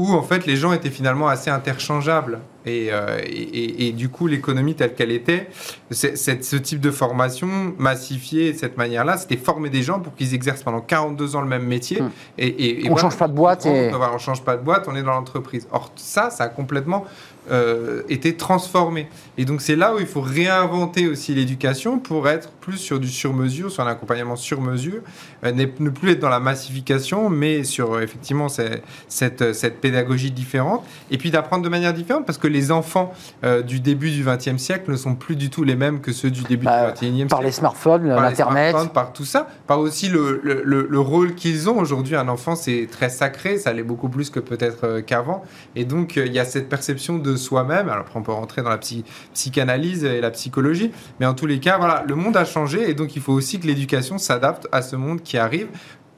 S4: où en fait les gens étaient finalement assez interchangeables. Et, euh, et, et- et du coup, l'économie telle qu'elle était, cette- ce type de formation massifiée de cette manière-là, c'était former des gens pour qu'ils exercent pendant 42 ans le même métier.
S1: Mm.
S4: Et, et
S1: On change pas de boîte
S4: On,
S1: et-
S4: voilà, on change pas de boîte, on est dans l'entreprise. Or, ça, ça a complètement euh, été transformé. Et donc, c'est là où il faut réinventer aussi l'éducation pour être plus sur du sur-mesure, sur un accompagnement sur-mesure, euh, ne plus être dans la massification, mais sur effectivement c'est- cette, cette pédagogie différente. Et puis d'apprendre de manière différente, parce que les enfants euh, du début du XXe siècle ne sont plus du tout les mêmes que ceux du début
S1: Bah,
S4: du XXIe siècle
S1: Par les smartphones, l'Internet.
S4: par tout ça, par aussi le, le- le- le rôle qu'ils ont aujourd'hui. Un enfant, c'est très sacré, ça l'est beaucoup plus que peut-être euh, qu'avant. Et donc, euh, il y a cette perception de soi-même. Alors, après, on peut rentrer dans la psy- psychanalyse et la psychologie, mais en tous les cas, voilà, le monde a changé et donc il faut aussi que l'éducation s'adapte à ce monde qui arrive.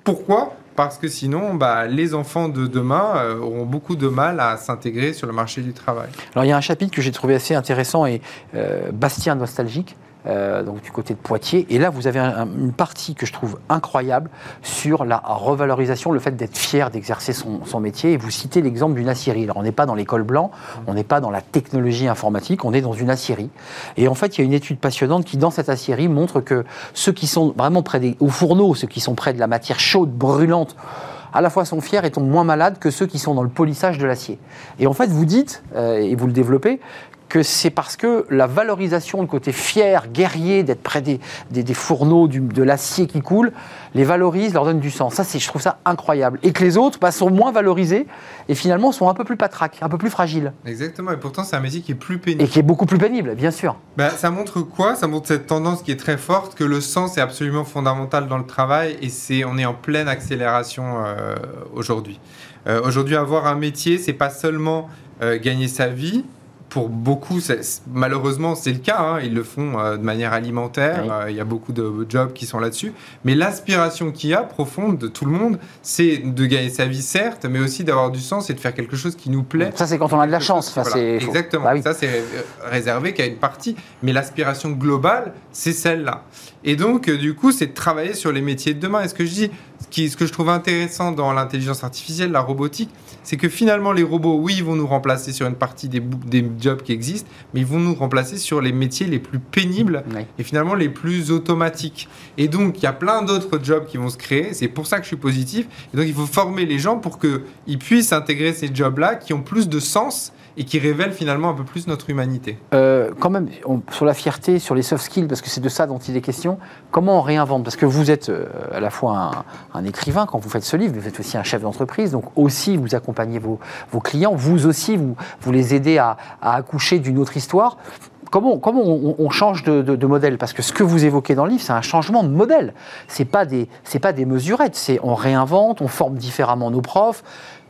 S4: Pourquoi? Parce que sinon, bah, les enfants de demain euh, auront beaucoup de mal à s'intégrer sur le marché du travail.
S1: Alors il y a un chapitre que j'ai trouvé assez intéressant et euh, Bastien nostalgique. Euh, donc du côté de Poitiers. Et là, vous avez un- un- une partie que je trouve incroyable sur la revalorisation, le fait d'être fier d'exercer son, son métier. Et vous citez l'exemple d'une aciérie. Alors, on n'est pas dans l'école blanc, on n'est pas dans la technologie informatique, on est dans une aciérie. Et en fait, il y a une étude passionnante qui, dans cette aciérie, montre que ceux qui sont vraiment près des au fourneau, ceux qui sont près de la matière chaude, brûlante, à la fois sont fiers et tombent moins malades que ceux qui sont dans le polissage de l'acier. Et en fait, vous dites, euh, et vous le développez, que c'est parce que la valorisation, le côté fier, guerrier, d'être près des, des, des fourneaux, du- de l'acier qui coule, les valorise, leur donne du sens. Ça, je trouve ça incroyable. Et que les autres bah, sont moins valorisés et finalement sont un peu plus patraques, un peu plus fragiles.
S4: Exactement, et pourtant c'est un métier qui est plus pénible.
S1: Et qui est beaucoup plus pénible, bien sûr.
S4: Bah, ça montre quoi? Ça montre cette tendance qui est très forte, que le sens est absolument fondamental dans le travail et c'est, on est en pleine accélération euh, aujourd'hui. Euh, aujourd'hui, avoir un métier, c'est pas seulement euh, gagner sa vie. Pour beaucoup, malheureusement, c'est le cas. hein, ils le font euh, de manière alimentaire.
S1: Oui.
S4: euh, Il y a beaucoup de jobs qui sont là-dessus. Mais l'aspiration qu'il y a profonde de tout le monde, c'est de gagner sa vie, certes, mais aussi d'avoir du sens et de faire quelque chose qui nous plaît.
S1: Ça, c'est quand on a de la chance. Enfin,
S4: Voilà, Exactement.
S1: Bah oui.
S4: Ça, c'est ré- réservé qu'à une partie. Mais l'aspiration globale, c'est celle-là. Et donc, euh, du coup, c'est de travailler sur les métiers de demain. Et ce que je dis, qui, ce que je trouve intéressant dans l'intelligence artificielle, la robotique, c'est que finalement, les robots, oui, ils vont nous remplacer sur une partie des, jobs qui existent, mais ils vont nous remplacer sur les métiers les plus pénibles et finalement les plus automatiques. Et donc, il y a plein d'autres jobs qui vont se créer. C'est pour ça que je suis positif. Et donc, il faut former les gens pour qu'ils puissent intégrer ces jobs-là qui ont plus de sens et qui révèlent finalement un peu plus notre humanité.
S1: Euh, quand même, sur la fierté, sur les soft skills, parce que c'est de ça dont il est question, comment on réinvente? Parce que vous êtes euh, à la fois un, écrivain quand vous faites ce livre, mais vous êtes aussi un chef d'entreprise, donc aussi vous accompagnez vos, clients, vous aussi, vous, vous les aidez à, accoucher d'une autre histoire. Comment, comment on, change de, modèle? Parce que ce que vous évoquez dans le livre, c'est un changement de modèle. C'est pas des, pas des mesurettes. C'est on réinvente, on forme différemment nos profs.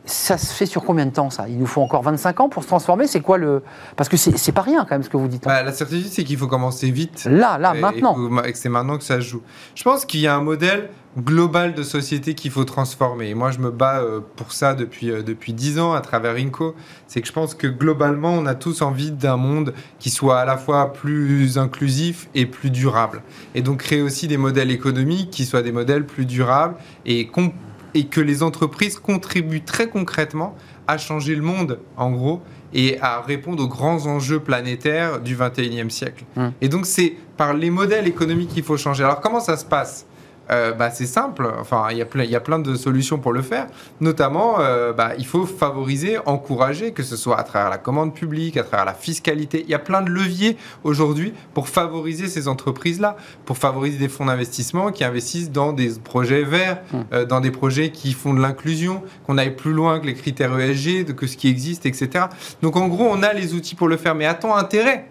S1: Ça se fait sur combien de temps ça? Il nous faut encore 25 ans pour se transformer? C'est quoi le? Parce que c'est pas rien quand même ce que vous dites.
S4: Bah, la certitude, c'est qu'il faut commencer vite.
S1: Là, là,
S4: Et-
S1: maintenant.
S4: et et que c'est maintenant que ça se joue. Je pense qu'il y a un modèle global de société qu'il faut transformer. Et moi, je me bats euh, pour ça depuis, euh, depuis 10 ans à travers Inco. C'est que je pense que globalement, on a tous envie d'un monde qui soit à la fois plus inclusif et plus durable. Et donc, créer aussi des modèles économiques qui soient des modèles plus durables et, com- et que les entreprises contribuent très concrètement à changer le monde, en gros, et à répondre aux grands enjeux planétaires du 21e siècle.
S1: Hmm.
S4: Et donc, c'est par les modèles économiques qu'il faut changer. Alors, comment ça se passe? Euh, bah, c'est simple, enfin, il y, a plein, il y a plein de solutions pour le faire. Notamment, euh, bah, il faut favoriser, encourager, que ce soit à travers la commande publique, à travers la fiscalité. Il y a plein de leviers aujourd'hui pour favoriser ces entreprises-là, pour favoriser des fonds d'investissement qui investissent dans des projets verts,
S1: Mm.
S4: euh, dans des projets qui font de l'inclusion, qu'on aille plus loin que les critères ESG, que ce qui existe, etc. Donc, en gros, on a les outils pour le faire, mais a-t-on intérêt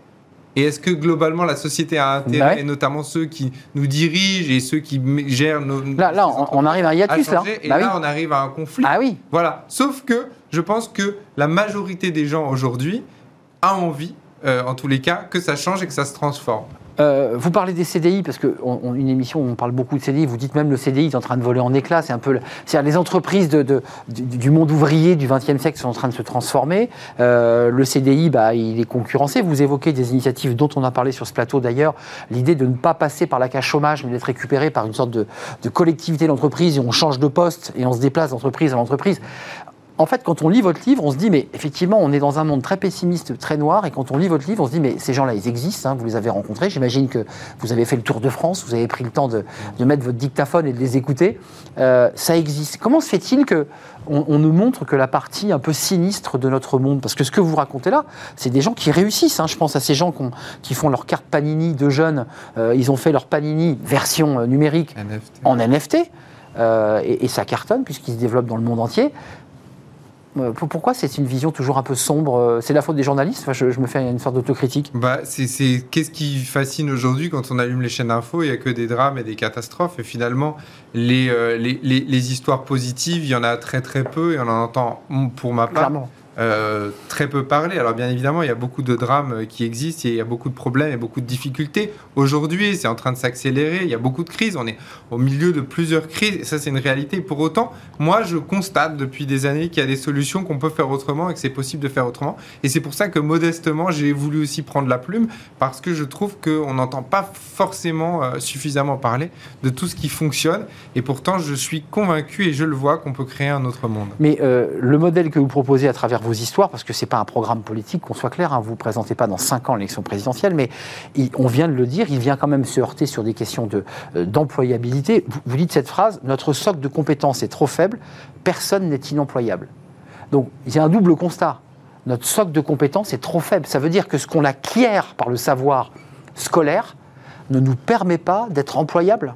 S4: et est-ce que globalement la société a intérêt,
S1: Bah ouais.
S4: et notamment ceux qui nous dirigent et ceux qui gèrent nos.
S1: Là, là, on, on arrive à un
S4: à
S1: hiatus là.
S4: Et
S1: Bah
S4: là,
S1: oui.
S4: on arrive à un conflit.
S1: Ah oui.
S4: Voilà. Sauf que je pense que la majorité des gens aujourd'hui a envie, euh, en tous les cas, que ça change et que ça se transforme.
S1: Euh, vous parlez des CDI parce on- une émission où on parle beaucoup de CDI. Vous dites même le CDI est en train de voler en éclats. C'est un peu, les entreprises de, de- du, du monde ouvrier du XXe siècle sont en train de se transformer. Euh, le CDI, bah, il est concurrencé. Vous évoquez des initiatives dont on a parlé sur ce plateau d'ailleurs. L'idée de ne pas passer par la cage chômage, mais d'être récupéré par une sorte de, de collectivité d'entreprise et on change de poste et on se déplace d'entreprise à l'entreprise. En fait, quand on lit votre livre, on se dit, mais effectivement, on est dans un monde très pessimiste, très noir, et quand on lit votre livre, on se dit, mais ces gens-là, ils existent, hein, vous les avez rencontrés, j'imagine que vous avez fait le tour de France, vous avez pris le temps de, de mettre votre dictaphone et de les écouter. Euh, ça existe. Comment se fait-il que on, on nous montre que la partie un peu sinistre de notre monde, parce que ce que vous racontez là, c'est des gens qui réussissent. hein. Je pense à ces gens qui font leur carte Panini de jeunes, Euh, ils ont fait leur Panini version euh, numérique
S4: NFT.
S1: en NFT, euh, et, et ça cartonne puisqu'il se développe dans le monde entier. Euh, pour- Pourquoi c'est une vision toujours un peu sombre euh, C'est la faute des journalistes? Enfin, je, je me fais une sorte d'autocritique.
S4: Bah, c'est, c'est- qu'est-ce qui fascine aujourd'hui quand on allume les chaînes d'infos Il n'y a que des drames et des catastrophes? Et finalement, les, euh, les, les- les histoires positives, il y en a très très peu et on en entend, pour ma part,
S1: Clairement.
S4: Euh, très peu parler. Alors bien évidemment, il y a beaucoup de drames euh, qui existent, il y a beaucoup de problèmes et beaucoup de difficultés. Aujourd'hui, c'est en train de s'accélérer, il y a beaucoup de crises, on est au milieu de plusieurs crises, et ça c'est une réalité. Pour autant, moi je constate depuis des années qu'il y a des solutions qu'on peut faire autrement et que c'est possible de faire autrement. Et c'est pour ça que modestement, j'ai voulu aussi prendre la plume, parce que je trouve qu'on n'entend pas forcément euh, suffisamment parler de tout ce qui fonctionne. Et pourtant, je suis convaincu, et je le vois, qu'on peut créer un autre monde.
S1: Mais le modèle que vous proposez à travers vos histoires, parce que ce n'est pas un programme politique, qu'on soit clair, hein, vous ne présentez pas dans 5 ans l'élection présidentielle, mais on vient de le dire, il vient quand même se heurter sur des questions euh, d'employabilité. Vous, vous dites cette phrase, notre socle de compétences est trop faible, personne n'est inemployable. Donc il y a un double constat. notre socle de compétences est trop faible. Ça veut dire que ce qu'on acquiert par le savoir scolaire ne nous permet pas d'être employable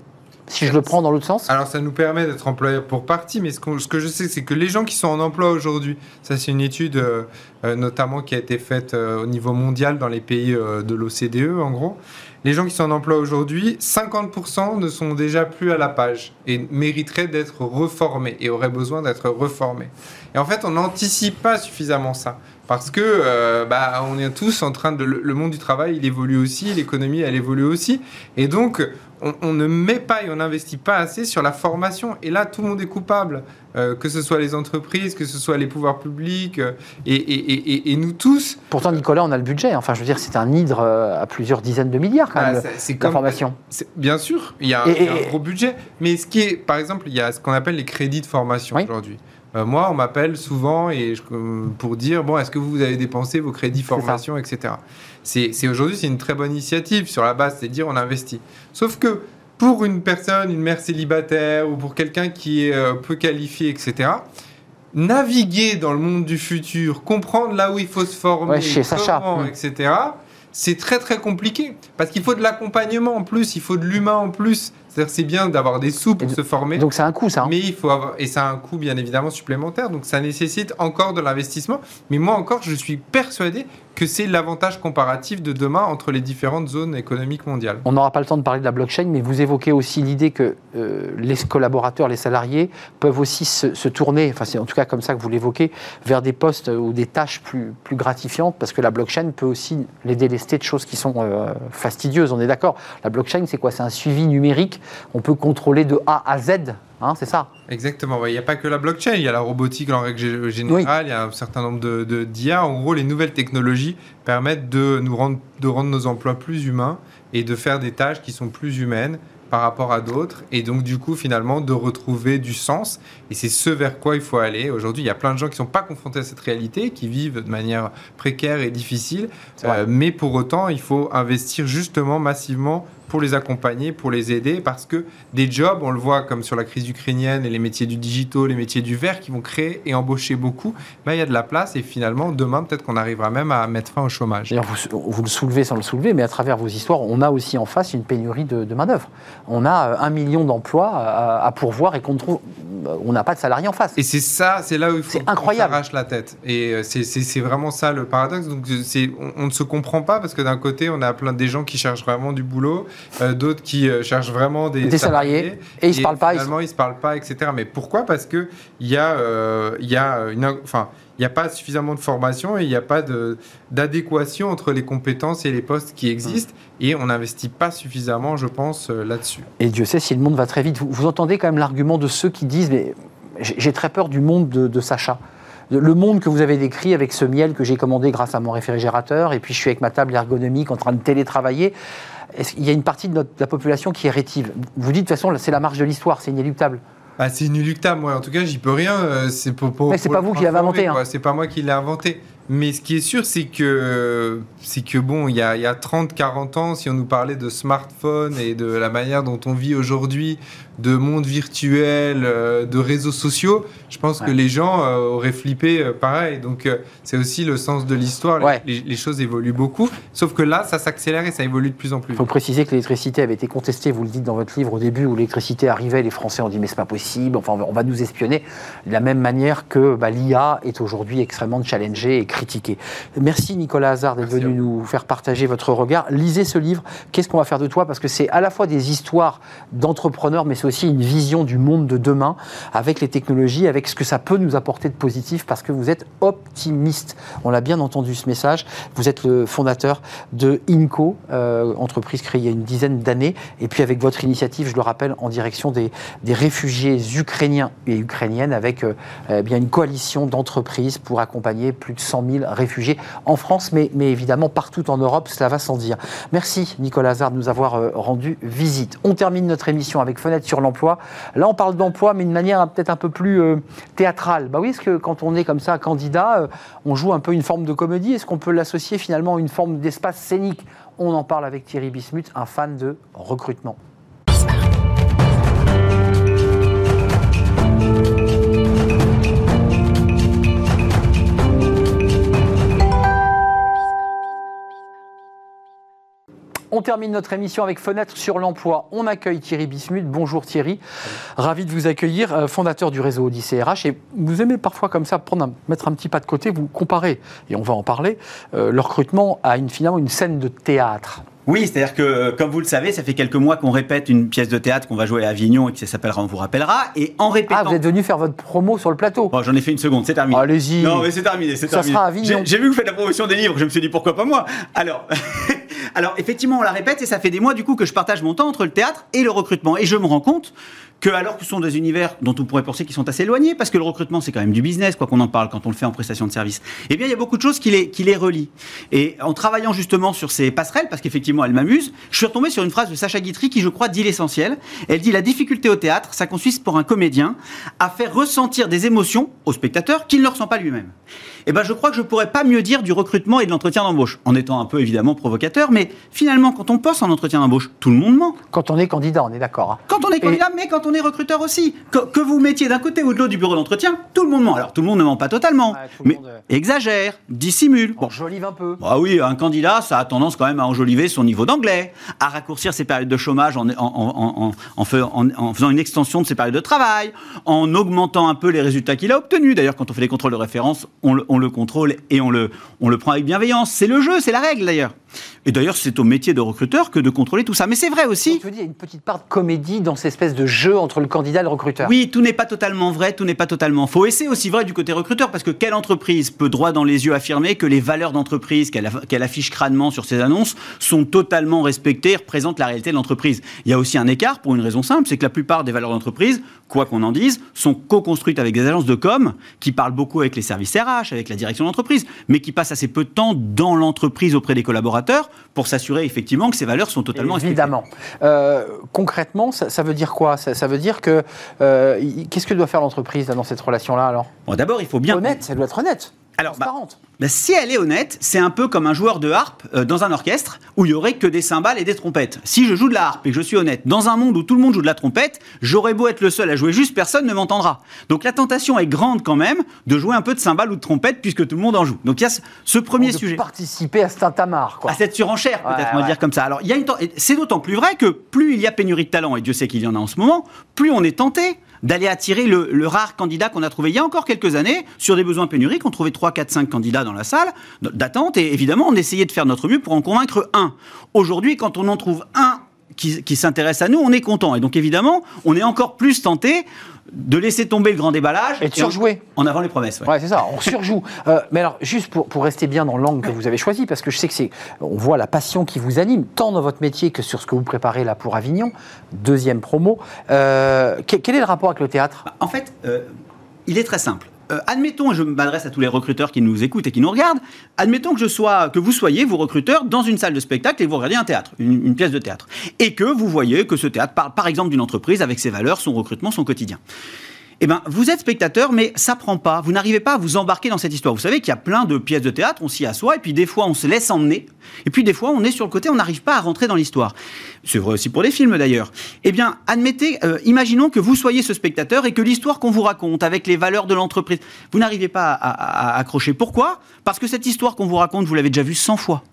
S1: si je le prends dans l'autre sens
S4: Alors ça nous permet d'être employable pour partie, mais ce, que je sais, c'est que les gens qui sont en emploi aujourd'hui, ça c'est une étude euh, euh, notamment qui a été faite euh, au niveau mondial dans les pays de l'OCDE en gros, les gens qui sont en emploi aujourd'hui, 50% ne sont déjà plus à la page et mériteraient d'être reformés et auraient besoin d'être reformés. Et en fait, on n'anticipe pas suffisamment ça. Parce que bah, on est tous en train de. Le monde du travail, il évolue aussi, l'économie, elle évolue aussi. Et donc, on, ne met pas et on n'investit pas assez sur la formation. Et là, tout le monde est coupable. Euh, que ce soit les entreprises, que ce soit les pouvoirs publics euh, et, nous tous.
S1: Pourtant, Nicolas, on a le budget. Enfin, je veux dire, c'est un hydre à plusieurs dizaines de milliards quand même. C'est la formation.
S4: Bien sûr, il y, a, un gros budget. Mais ce qui est, par exemple, il y a ce qu'on appelle les crédits de formation aujourd'hui. Euh, moi, on m'appelle souvent et pour dire bon, est-ce que vous avez dépensé vos crédits formation, etc. C'est aujourd'hui, c'est une très bonne initiative sur la base, c'est dire on investit. Sauf que pour une personne, une mère célibataire ou pour quelqu'un qui est euh, peu qualifié, etc. Naviguer dans le monde du futur, comprendre là où il faut se former,
S1: chez Sacha.
S4: etc. C'est très très compliqué parce qu'il faut de l'accompagnement en plus, il faut de l'humain en plus. C'est-à-dire c'est bien d'avoir des sous pour se former.
S1: Donc c'est un coût ça. Hein.
S4: Mais il faut avoir et ça a un coût bien évidemment supplémentaire. Donc ça nécessite encore de l'investissement. Mais moi encore, je suis persuadé que c'est l'avantage comparatif de demain entre les différentes zones économiques mondiales.
S1: On n'aura pas le temps de parler de la blockchain, mais vous évoquez aussi l'idée que euh, les collaborateurs, les salariés peuvent aussi se, tourner, enfin c'est en tout cas comme ça que vous l'évoquez, vers des postes ou des tâches plus, plus gratifiantes, parce que la blockchain peut aussi les délester de choses qui sont euh, fastidieuses, on est d'accord. La blockchain, c'est quoi? C'est un suivi numérique, on peut contrôler de A à Z Hein, c'est ça?
S4: Exactement. Il n'y a pas que la blockchain, il y a la robotique en règle générale, il y a un certain nombre de, d'IA. En gros, les nouvelles technologies permettent de nous rendre, de rendre nos emplois plus humains et de faire des tâches qui sont plus humaines par rapport à d'autres et donc du coup finalement de retrouver du sens et c'est ce vers quoi il faut aller aujourd'hui il y a plein de gens qui sont pas confrontés à cette réalité qui vivent de manière précaire et difficile euh, mais pour autant il faut investir justement massivement pour les accompagner, pour les aider, parce que des jobs, on le voit comme sur la crise ukrainienne et les métiers du digital, les métiers du vert qui vont créer et embaucher beaucoup, ben, il y a de la place et finalement, demain, peut-être qu'on arrivera même à mettre fin au chômage.
S1: Vous, vous, le soulevez sans le soulever, mais à travers vos histoires, on a aussi en face une pénurie de, main-d'œuvre. On a euh, un million d'emplois à, pourvoir et qu'on trouve, euh, on n'a pas de salariés en face.
S4: Et c'est ça, c'est là où il faut
S1: qu'on
S4: s'arrache la tête. Et euh, c'est vraiment ça le paradoxe. Donc, on, on ne se comprend pas parce que d'un côté, on a plein des gens qui cherchent vraiment du boulot euh, d'autres qui euh, cherchent vraiment des,
S1: salariés, et ils se parlent pas.
S4: Finalement, ils se parlent pas, etc. Mais pourquoi? Parce que il y a, euh, il y a une, enfin, il n'y a pas suffisamment de formation et il n'y a pas d'adéquation entre les compétences et les postes qui existent. Et on n'investit pas suffisamment, je pense, là-dessus.
S1: Et Dieu sait si le monde va très vite. Vous, entendez quand même l'argument de ceux qui disent mais j'ai très peur du monde de, de Sacha le monde que vous avez décrit avec ce miel que j'ai commandé grâce à mon réfrigérateur, et puis je suis avec ma table ergonomique en train de télétravailler il y a une partie de, la population qui est rétive? Vous dites de toute façon, c'est la marche de l'histoire, c'est inéluctable.
S4: Ah, c'est inéluctable, moi. En tout cas, j'y peux rien. Euh, c'est
S1: c'est pas vous qui l'avez inventé. Hein.
S4: C'est pas moi qui l'ai inventé. Mais ce qui est sûr, c'est que, c'est que bon, il y a, il y a 30, 40 ans, si on nous parlait de smartphone et de la manière dont on vit aujourd'hui, de monde virtuel, euh, de réseaux sociaux, je pense que les gens euh, auraient flippé euh, pareil. Donc c'est aussi le sens de l'histoire. Les, choses évoluent beaucoup. Sauf que là, ça s'accélère et ça évolue de plus en plus.
S1: Il faut préciser que l'électricité avait été contestée, vous le dites dans votre livre au début, où l'électricité arrivait, les Français ont dit mais c'est pas possible, enfin on va nous espionner. De la même manière que bah, l'IA est aujourd'hui extrêmement challengée et critiquée. Merci Nicolas Hazard d'être venu nous faire partager votre regard. Lisez ce livre, Qu'est-ce qu'on va faire de toi? Parce que c'est à la fois des histoires d'entrepreneurs, mais aussi une vision du monde de demain avec les technologies, avec ce que ça peut nous apporter de positif, parce que vous êtes optimiste. On l'a bien entendu ce message. Vous êtes le fondateur de INCO, euh, entreprise créée il y a une dizaine d'années, et puis avec votre initiative, je le rappelle, en direction des, réfugiés ukrainiens et ukrainiennes, avec euh, eh bien une coalition d'entreprises pour accompagner plus de 100 000 réfugiés en France, mais, mais évidemment partout en Europe, cela va sans dire. Merci Nicolas Hazard de nous avoir euh, rendu visite. On termine notre émission avec Fenêtre sur l'emploi. Là, on parle d'emploi, mais de manière peut-être un peu plus euh, théâtrale. Bah oui, est-ce que quand on est comme ça candidat, euh, on joue un peu une forme de comédie Est-ce qu'on peut l'associer finalement à une forme d'espace scénique? On en parle avec Thierry Bismuth, un fan de recrutement. On termine notre émission avec Fenêtre sur l'emploi. On accueille Thierry Bismuth. Bonjour Thierry. Ravi de vous accueillir, euh, fondateur du réseau Odyssée RH. Et vous aimez parfois comme ça prendre mettre un petit pas de côté, vous comparer, et on va en parler, euh, le recrutement à une, finalement une scène de théâtre.
S5: Oui, c'est-à-dire que, comme vous le savez, ça fait quelques mois qu'on répète une pièce de théâtre qu'on va jouer à Avignon et qui s'appellera On vous rappellera. Et en répétant.
S1: Ah, vous êtes venu faire votre promo sur le plateau
S5: J'en ai fait une seconde, c'est terminé.
S1: Allez-y.
S5: Non, mais c'est terminé, c'est
S1: Ça sera Avignon.
S5: J'ai vu que vous faites la promotion des livres, je me suis dit pourquoi pas moi. Alors, [LAUGHS] alors effectivement, on la répète et ça fait des mois du coup que je partage mon temps entre le théâtre et le recrutement. Et je me rends compte que alors que ce sont des univers dont on pourrait penser qu'ils sont assez éloignés, parce que le recrutement c'est quand même du business, quoi qu'on en parle quand on le fait en prestation de service, eh bien il y a beaucoup de choses qui les, qui les relient. Et en travaillant justement sur ces passerelles, parce qu'effectivement elles m'amusent, je suis retombé sur une phrase de Sacha Guitry qui je crois dit l'essentiel. Elle dit la difficulté au théâtre, ça consiste pour un comédien à faire ressentir des émotions au spectateur qu'il ne ressent pas lui-même. Eh ben je crois que je pourrais pas mieux dire du recrutement et de l'entretien d'embauche, en étant un peu évidemment provocateur, mais finalement quand on poste en entretien d'embauche, tout le monde ment.
S1: Quand on est candidat, on est d'accord. Hein.
S5: Quand on est candidat, mais quand on est recruteur aussi. Que, vous mettiez d'un côté ou de l'autre du bureau d'entretien, tout le monde ment. Alors tout le monde ne ment pas totalement, mais monde, euh, exagère, dissimule.
S1: Bon. Enjolive un peu.
S5: Bah oui, un candidat, ça a tendance quand même à enjoliver son niveau d'anglais, à raccourcir ses périodes de chômage en, en, en, faisant une extension de ses périodes de travail, en augmentant un peu les résultats qu'il a obtenus. D'ailleurs, quand on fait les contrôles de référence, on le, on le contrôle et on le, le prend avec bienveillance. C'est le jeu, c'est la règle d'ailleurs. Et d'ailleurs, c'est au métier de recruteur que de contrôler tout ça. Mais c'est vrai aussi.
S1: Tu dire, il y a une petite part de comédie dans cette espèce de jeu entre le candidat et le recruteur.
S5: Oui, tout n'est pas totalement vrai, tout n'est pas totalement faux. Et c'est aussi vrai du côté recruteur, parce que quelle entreprise peut droit dans les yeux affirmer que les valeurs d'entreprise qu'elle affiche crânement sur ses annonces sont totalement respectées et représentent la réalité de l'entreprise? Il y a aussi un écart pour une raison simple, c'est que la plupart des valeurs d'entreprise, quoi qu'on en dise, sont co-construites avec des agences de com qui parlent beaucoup avec les services RH, avec la direction d'entreprise, mais qui passent assez peu de temps dans l'entreprise auprès des collaborateurs pour s'assurer effectivement que ces valeurs sont totalement
S1: Évidemment. Euh, concrètement, ça, veut dire quoi? Ça, veut dire que euh, qu'est-ce que doit faire l'entreprise dans cette relation-là alors?
S5: Bon, D'abord, il faut bien
S1: honnête. Ça doit être honnête. Alors, bah,
S5: bah, si elle est honnête, c'est un peu comme un joueur de harpe euh, dans un orchestre où il y aurait que des cymbales et des trompettes. Si je joue de la harpe et que je suis honnête, dans un monde où tout le monde joue de la trompette, j'aurais beau être le seul à jouer juste, personne ne m'entendra. Donc la tentation est grande quand même de jouer un peu de cymbales ou de trompette puisque tout le monde en joue. Donc il y a ce, premier
S1: de
S5: sujet.
S1: Participer à cet quoi.
S5: À cette surenchère, peut-être, on va dire comme ça. Alors il y a une c'est d'autant plus vrai que plus il y a pénurie de talent, et Dieu sait qu'il y en a en ce moment, plus on est tenté d'aller attirer le, rare candidat qu'on a trouvé il y a encore quelques années sur des besoins pénuriques. On trouvait 3, 4, 5 candidats dans la salle d'attente et évidemment on essayait de faire notre mieux pour en convaincre un. Aujourd'hui, quand on en trouve un qui, qui s'intéresse à nous, on est content. Et donc évidemment, on est encore plus tenté de laisser tomber le grand déballage
S1: et de surjouer.
S5: En, avant les promesses.
S1: Ouais, c'est ça, on surjoue. [LAUGHS] Euh, mais alors, juste pour, pour rester bien dans l'angle que vous avez choisi, parce que je sais que c'est. On voit la passion qui vous anime, tant dans votre métier que sur ce que vous préparez là pour Avignon. Deuxième promo. Euh, quel, est le rapport avec le théâtre?
S5: Bah, En fait, euh, il est très simple. Euh, admettons, et je m'adresse à tous les recruteurs qui nous écoutent et qui nous regardent, admettons que, je sois, que vous soyez, vous recruteurs, dans une salle de spectacle et vous regardez un théâtre, une, pièce de théâtre. Et que vous voyez que ce théâtre parle par exemple d'une entreprise avec ses valeurs, son recrutement, son quotidien eh ben, vous êtes spectateur, mais ça prend pas. Vous n'arrivez pas à vous embarquer dans cette histoire. Vous savez qu'il y a plein de pièces de théâtre, on s'y assoit, et puis des fois on se laisse emmener, et puis des fois on est sur le côté, on n'arrive pas à rentrer dans l'histoire. C'est vrai aussi pour les films d'ailleurs. Eh bien, admettez, euh, imaginons que vous soyez ce spectateur et que l'histoire qu'on vous raconte avec les valeurs de l'entreprise, vous n'arrivez pas à, accrocher. Pourquoi? Parce que cette histoire qu'on vous raconte, vous l'avez déjà vue 100 fois.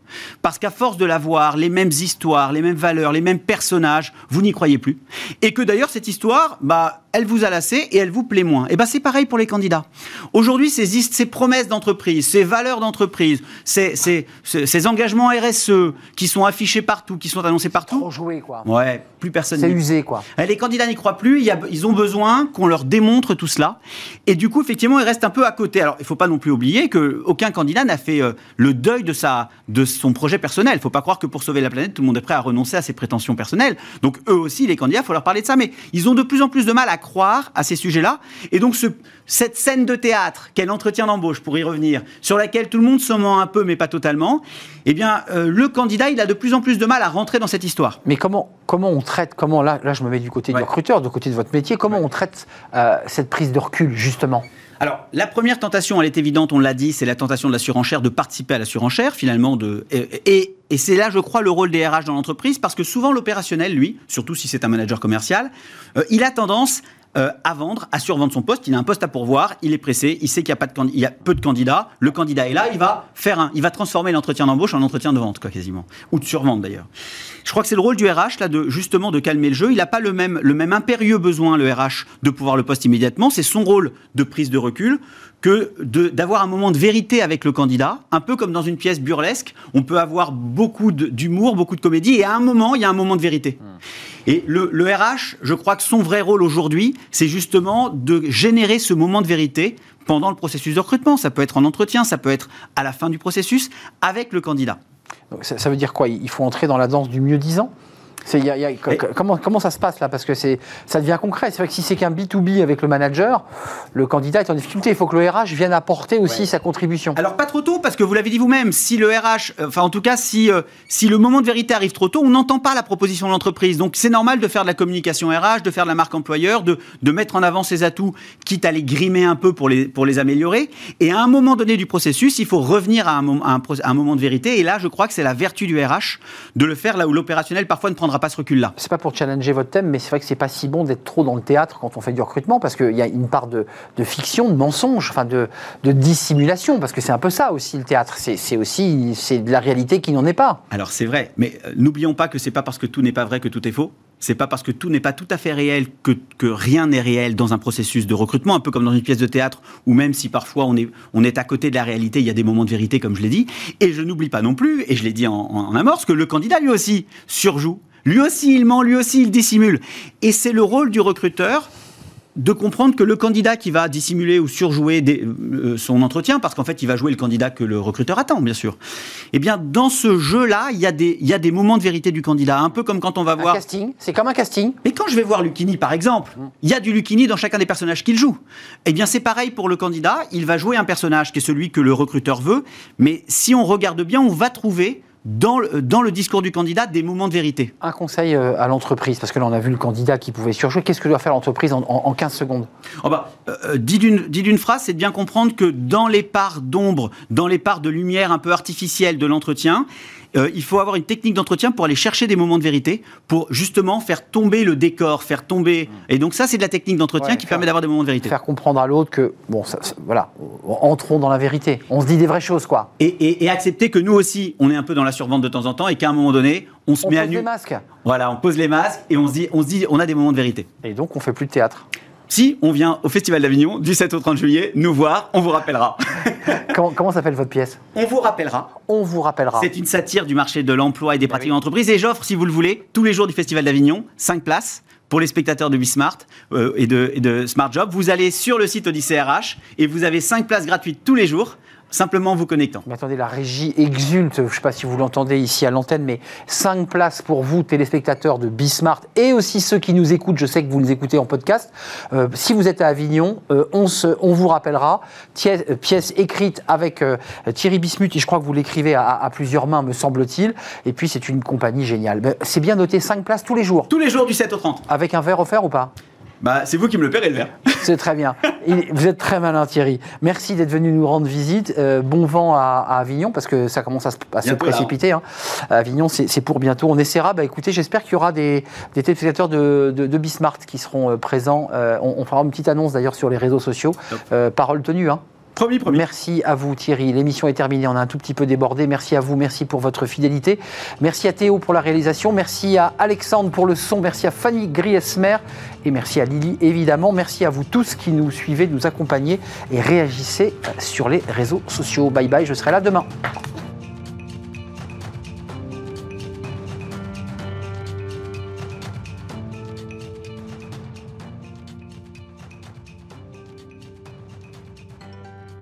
S5: Parce qu'à force de la voir, les mêmes histoires, les mêmes valeurs, les mêmes personnages, vous n'y croyez plus. Et que d'ailleurs, cette histoire, bah, elle vous a lassé et elle vous plaît moins. Et ben c'est pareil pour les candidats. Aujourd'hui, ces, ces promesses d'entreprise, ces valeurs d'entreprise, ces, ces, ces, engagements RSE qui sont affichés partout, qui sont annoncés partout.
S1: Trop joué, quoi.
S5: Ouais, plus personne.
S1: C'est usé, quoi.
S5: Eh, les candidats n'y croient plus. ils ont besoin qu'on leur démontre tout cela. Et du coup, effectivement, ils restent un peu à côté. Alors, il faut pas non plus oublier que aucun candidat n'a fait euh, le deuil de sa de son projet personnel. Il faut pas croire que pour sauver la planète, tout le monde est prêt à renoncer à ses prétentions personnelles. Donc, eux aussi, les candidats, il faut leur parler de ça. Mais ils ont de plus en plus de mal à croire à ces sujets-là. Et donc, ce, cette scène de théâtre, quel entretien d'embauche, pour y revenir, sur laquelle tout le monde se ment un peu, mais pas totalement, eh bien, euh, le candidat, il a de plus en plus de mal à rentrer dans cette histoire.
S1: Mais comment, comment on traite, comment, là, là je me mets du côté du recruteur, du côté de votre métier, comment on traite euh, cette prise de recul, justement?
S5: Alors, la première tentation, elle est évidente, on l'a dit, c'est la tentation de la surenchère, de participer à la surenchère, finalement. De, et, c'est là, je crois, le rôle des RH dans l'entreprise, parce que souvent, l'opérationnel, lui, surtout si c'est un manager commercial, euh, il a tendance euh, à vendre, à survendre son poste. Il a un poste à pourvoir, il est pressé, il sait qu'il y a peu de candidats. Le candidat est là, il va faire un, il va transformer l'entretien d'embauche en entretien de vente, quoi, quasiment, ou de survente d'ailleurs. Je crois que c'est le rôle du RH là de justement de calmer le jeu. Il n'a pas le même, le même impérieux besoin le RH de pouvoir le poste immédiatement. C'est son rôle de prise de recul que de- d'avoir un moment de vérité avec le candidat, un peu comme dans une pièce burlesque, on peut avoir beaucoup d'humour, beaucoup de comédie, et à un moment, il y a un moment de vérité. Et le, le RH, je crois que son vrai rôle aujourd'hui, c'est justement de générer ce moment de vérité pendant le processus de recrutement. Ça peut être en entretien, ça peut être à la fin du processus, avec le candidat.
S1: Ça, ça veut dire quoi? Il faut entrer dans la danse du mieux disant y a- il y a- co-
S5: Et-
S1: comment, comment ça se passe là? Parce que ça devient concret. C'est vrai que si c'est qu'un B2B avec le manager, le candidat est en difficulté. Il faut que le RH vienne apporter aussi
S5: Ouais.
S1: sa contribution.
S5: Alors pas trop tôt, parce que vous l'avez dit vous-même, si le RH, euh, enfin en tout cas si, euh, si le moment de vérité arrive trop tôt, on n'entend pas la proposition de l'entreprise. Donc c'est normal de faire de la communication RH, de faire de la marque employeur, de, de mettre en avant ses atouts, quitte à les grimer un peu pour les, pour les améliorer. Et à un moment donné du processus, il faut revenir à un, à un moment de vérité. Et là, je crois que c'est la vertu du RH de le faire là où l'opérationnel parfois ne prendra pas ce recul-là.
S1: C'est pas pour challenger votre thème, mais c'est vrai que c'est pas si bon d'être trop dans le théâtre quand on fait du recrutement, parce qu'il y a une part de, de fiction, de mensonge, enfin de, de dissimulation, parce que c'est un peu ça aussi le théâtre. C'est, aussi c'est de la réalité qui n'en est pas.
S5: Alors c'est vrai, mais euh, n'oublions pas que c'est pas parce que tout n'est pas vrai que tout est faux. C'est pas parce que tout n'est pas tout à fait réel que, que rien n'est réel dans un processus de recrutement, un peu comme dans une pièce de théâtre, où même si parfois on est, on est à côté de la réalité, il y a des moments de vérité, comme je l'ai dit. Et je n'oublie pas non plus, et je l'ai dit en amorce, que le candidat lui aussi surjoue. Lui aussi il ment, lui aussi il dissimule. Et c'est le rôle du recruteur de comprendre que le candidat qui va dissimuler ou surjouer des- euh, son entretien, parce qu'en fait, il va jouer le candidat que le recruteur attend, bien sûr. Eh bien, dans ce jeu-là, il y, a des- il y a des moments de vérité du candidat, un peu comme quand on va
S1: Un
S5: voir.
S1: casting, c'est comme un casting.
S5: Mais quand je vais voir Lucchini, par exemple, il y a du Lucchini dans chacun des personnages qu'il joue. Eh bien, c'est pareil pour le candidat. Il va jouer un personnage qui est celui que le recruteur veut. Mais si on regarde bien, on va trouver dans le, dans le discours du candidat des moments de vérité.
S1: Un conseil euh, à l'entreprise, parce que là on a vu le candidat qui pouvait surjouer. Qu'est-ce que doit faire l'entreprise en, en- en 15 secondes?
S5: Oh bah, euh, dit d'une phrase, c'est de bien comprendre que dans les parts d'ombre, dans les parts de lumière un peu artificielles de l'entretien, euh, il faut avoir une technique d'entretien pour aller chercher des moments de vérité, pour justement faire tomber le décor, faire tomber. Et donc ça, c'est de la technique d'entretien
S1: Ouais,
S5: qui permet d'avoir des moments de vérité.
S1: Faire comprendre à l'autre que, bon, ça- ça- voilà, entrons dans la vérité. On se dit des vraies choses, quoi.
S5: Et, et- et accepter que nous aussi, on est un peu dans la survente de temps en temps et qu'à un moment donné, on se
S1: On
S5: met à
S1: pose
S5: nu.
S1: des masques.
S5: Voilà, on pose les masques et on se dit, on se dit, on a des moments de vérité.
S1: Et donc on fait plus de théâtre.
S5: Si on vient au Festival d'Avignon du 7 au 30 juillet, nous voir, on vous rappellera. [LAUGHS]
S1: comment comment s'appelle votre pièce?
S5: On vous rappellera.
S1: On vous rappellera.
S5: C'est une satire du marché de l'emploi et des pratiques
S1: oui.
S5: d'entreprise. Et j'offre, si vous le voulez, tous les jours du Festival d'Avignon, 5 places pour les spectateurs de Bismart euh, et, de, et de Smart Job. Vous allez sur le site Odyssée RH et vous avez 5 places gratuites tous les jours, simplement en vous connectant.
S1: Mais attendez, la régie exulte, je ne sais pas si vous l'entendez ici à l'antenne, mais 5 places pour vous, téléspectateurs de Bismart, et aussi ceux qui nous écoutent, je sais que vous nous écoutez en podcast. Euh, si vous êtes à Avignon, euh, on, se- on vous rappellera, euh, pièce écrite avec Thierry Bismuth, et je crois que vous l'écrivez à, à plusieurs mains, me semble-t-il, et puis c'est une compagnie géniale. Ben, C'est bien noté, 5 places tous les jours,
S5: Tous les jours du 7 au 30.
S1: avec un verre offert ou pas?
S5: Bah, c'est vous qui me le paierez le verre. [LAUGHS]
S1: C'est très bien. Vous êtes très malin, Thierry. Merci d'être venu nous rendre visite. Euh, bon vent à, à Avignon, parce que ça commence à se, à se
S5: Bientôt, là,
S1: précipiter. hein. À Avignon, c'est pour bientôt. On essaiera. Bah, écoutez, j'espère qu'il y aura des, des téléspectateurs de, de, de Bismart qui seront euh, présents. Euh, on, on fera une petite annonce d'ailleurs sur les réseaux sociaux. Euh, parole tenue. Hein. Merci à vous Thierry. L'émission est terminée. On a un tout petit peu débordé. Merci à vous. Merci pour votre fidélité. Merci à Théo pour la réalisation. Merci à Alexandre pour le son. Merci à Fanny Griesmer. Et merci à Lily, évidemment. Merci à vous tous qui nous suivez, nous accompagnez et réagissez sur les réseaux sociaux. Bye bye. Je serai là demain.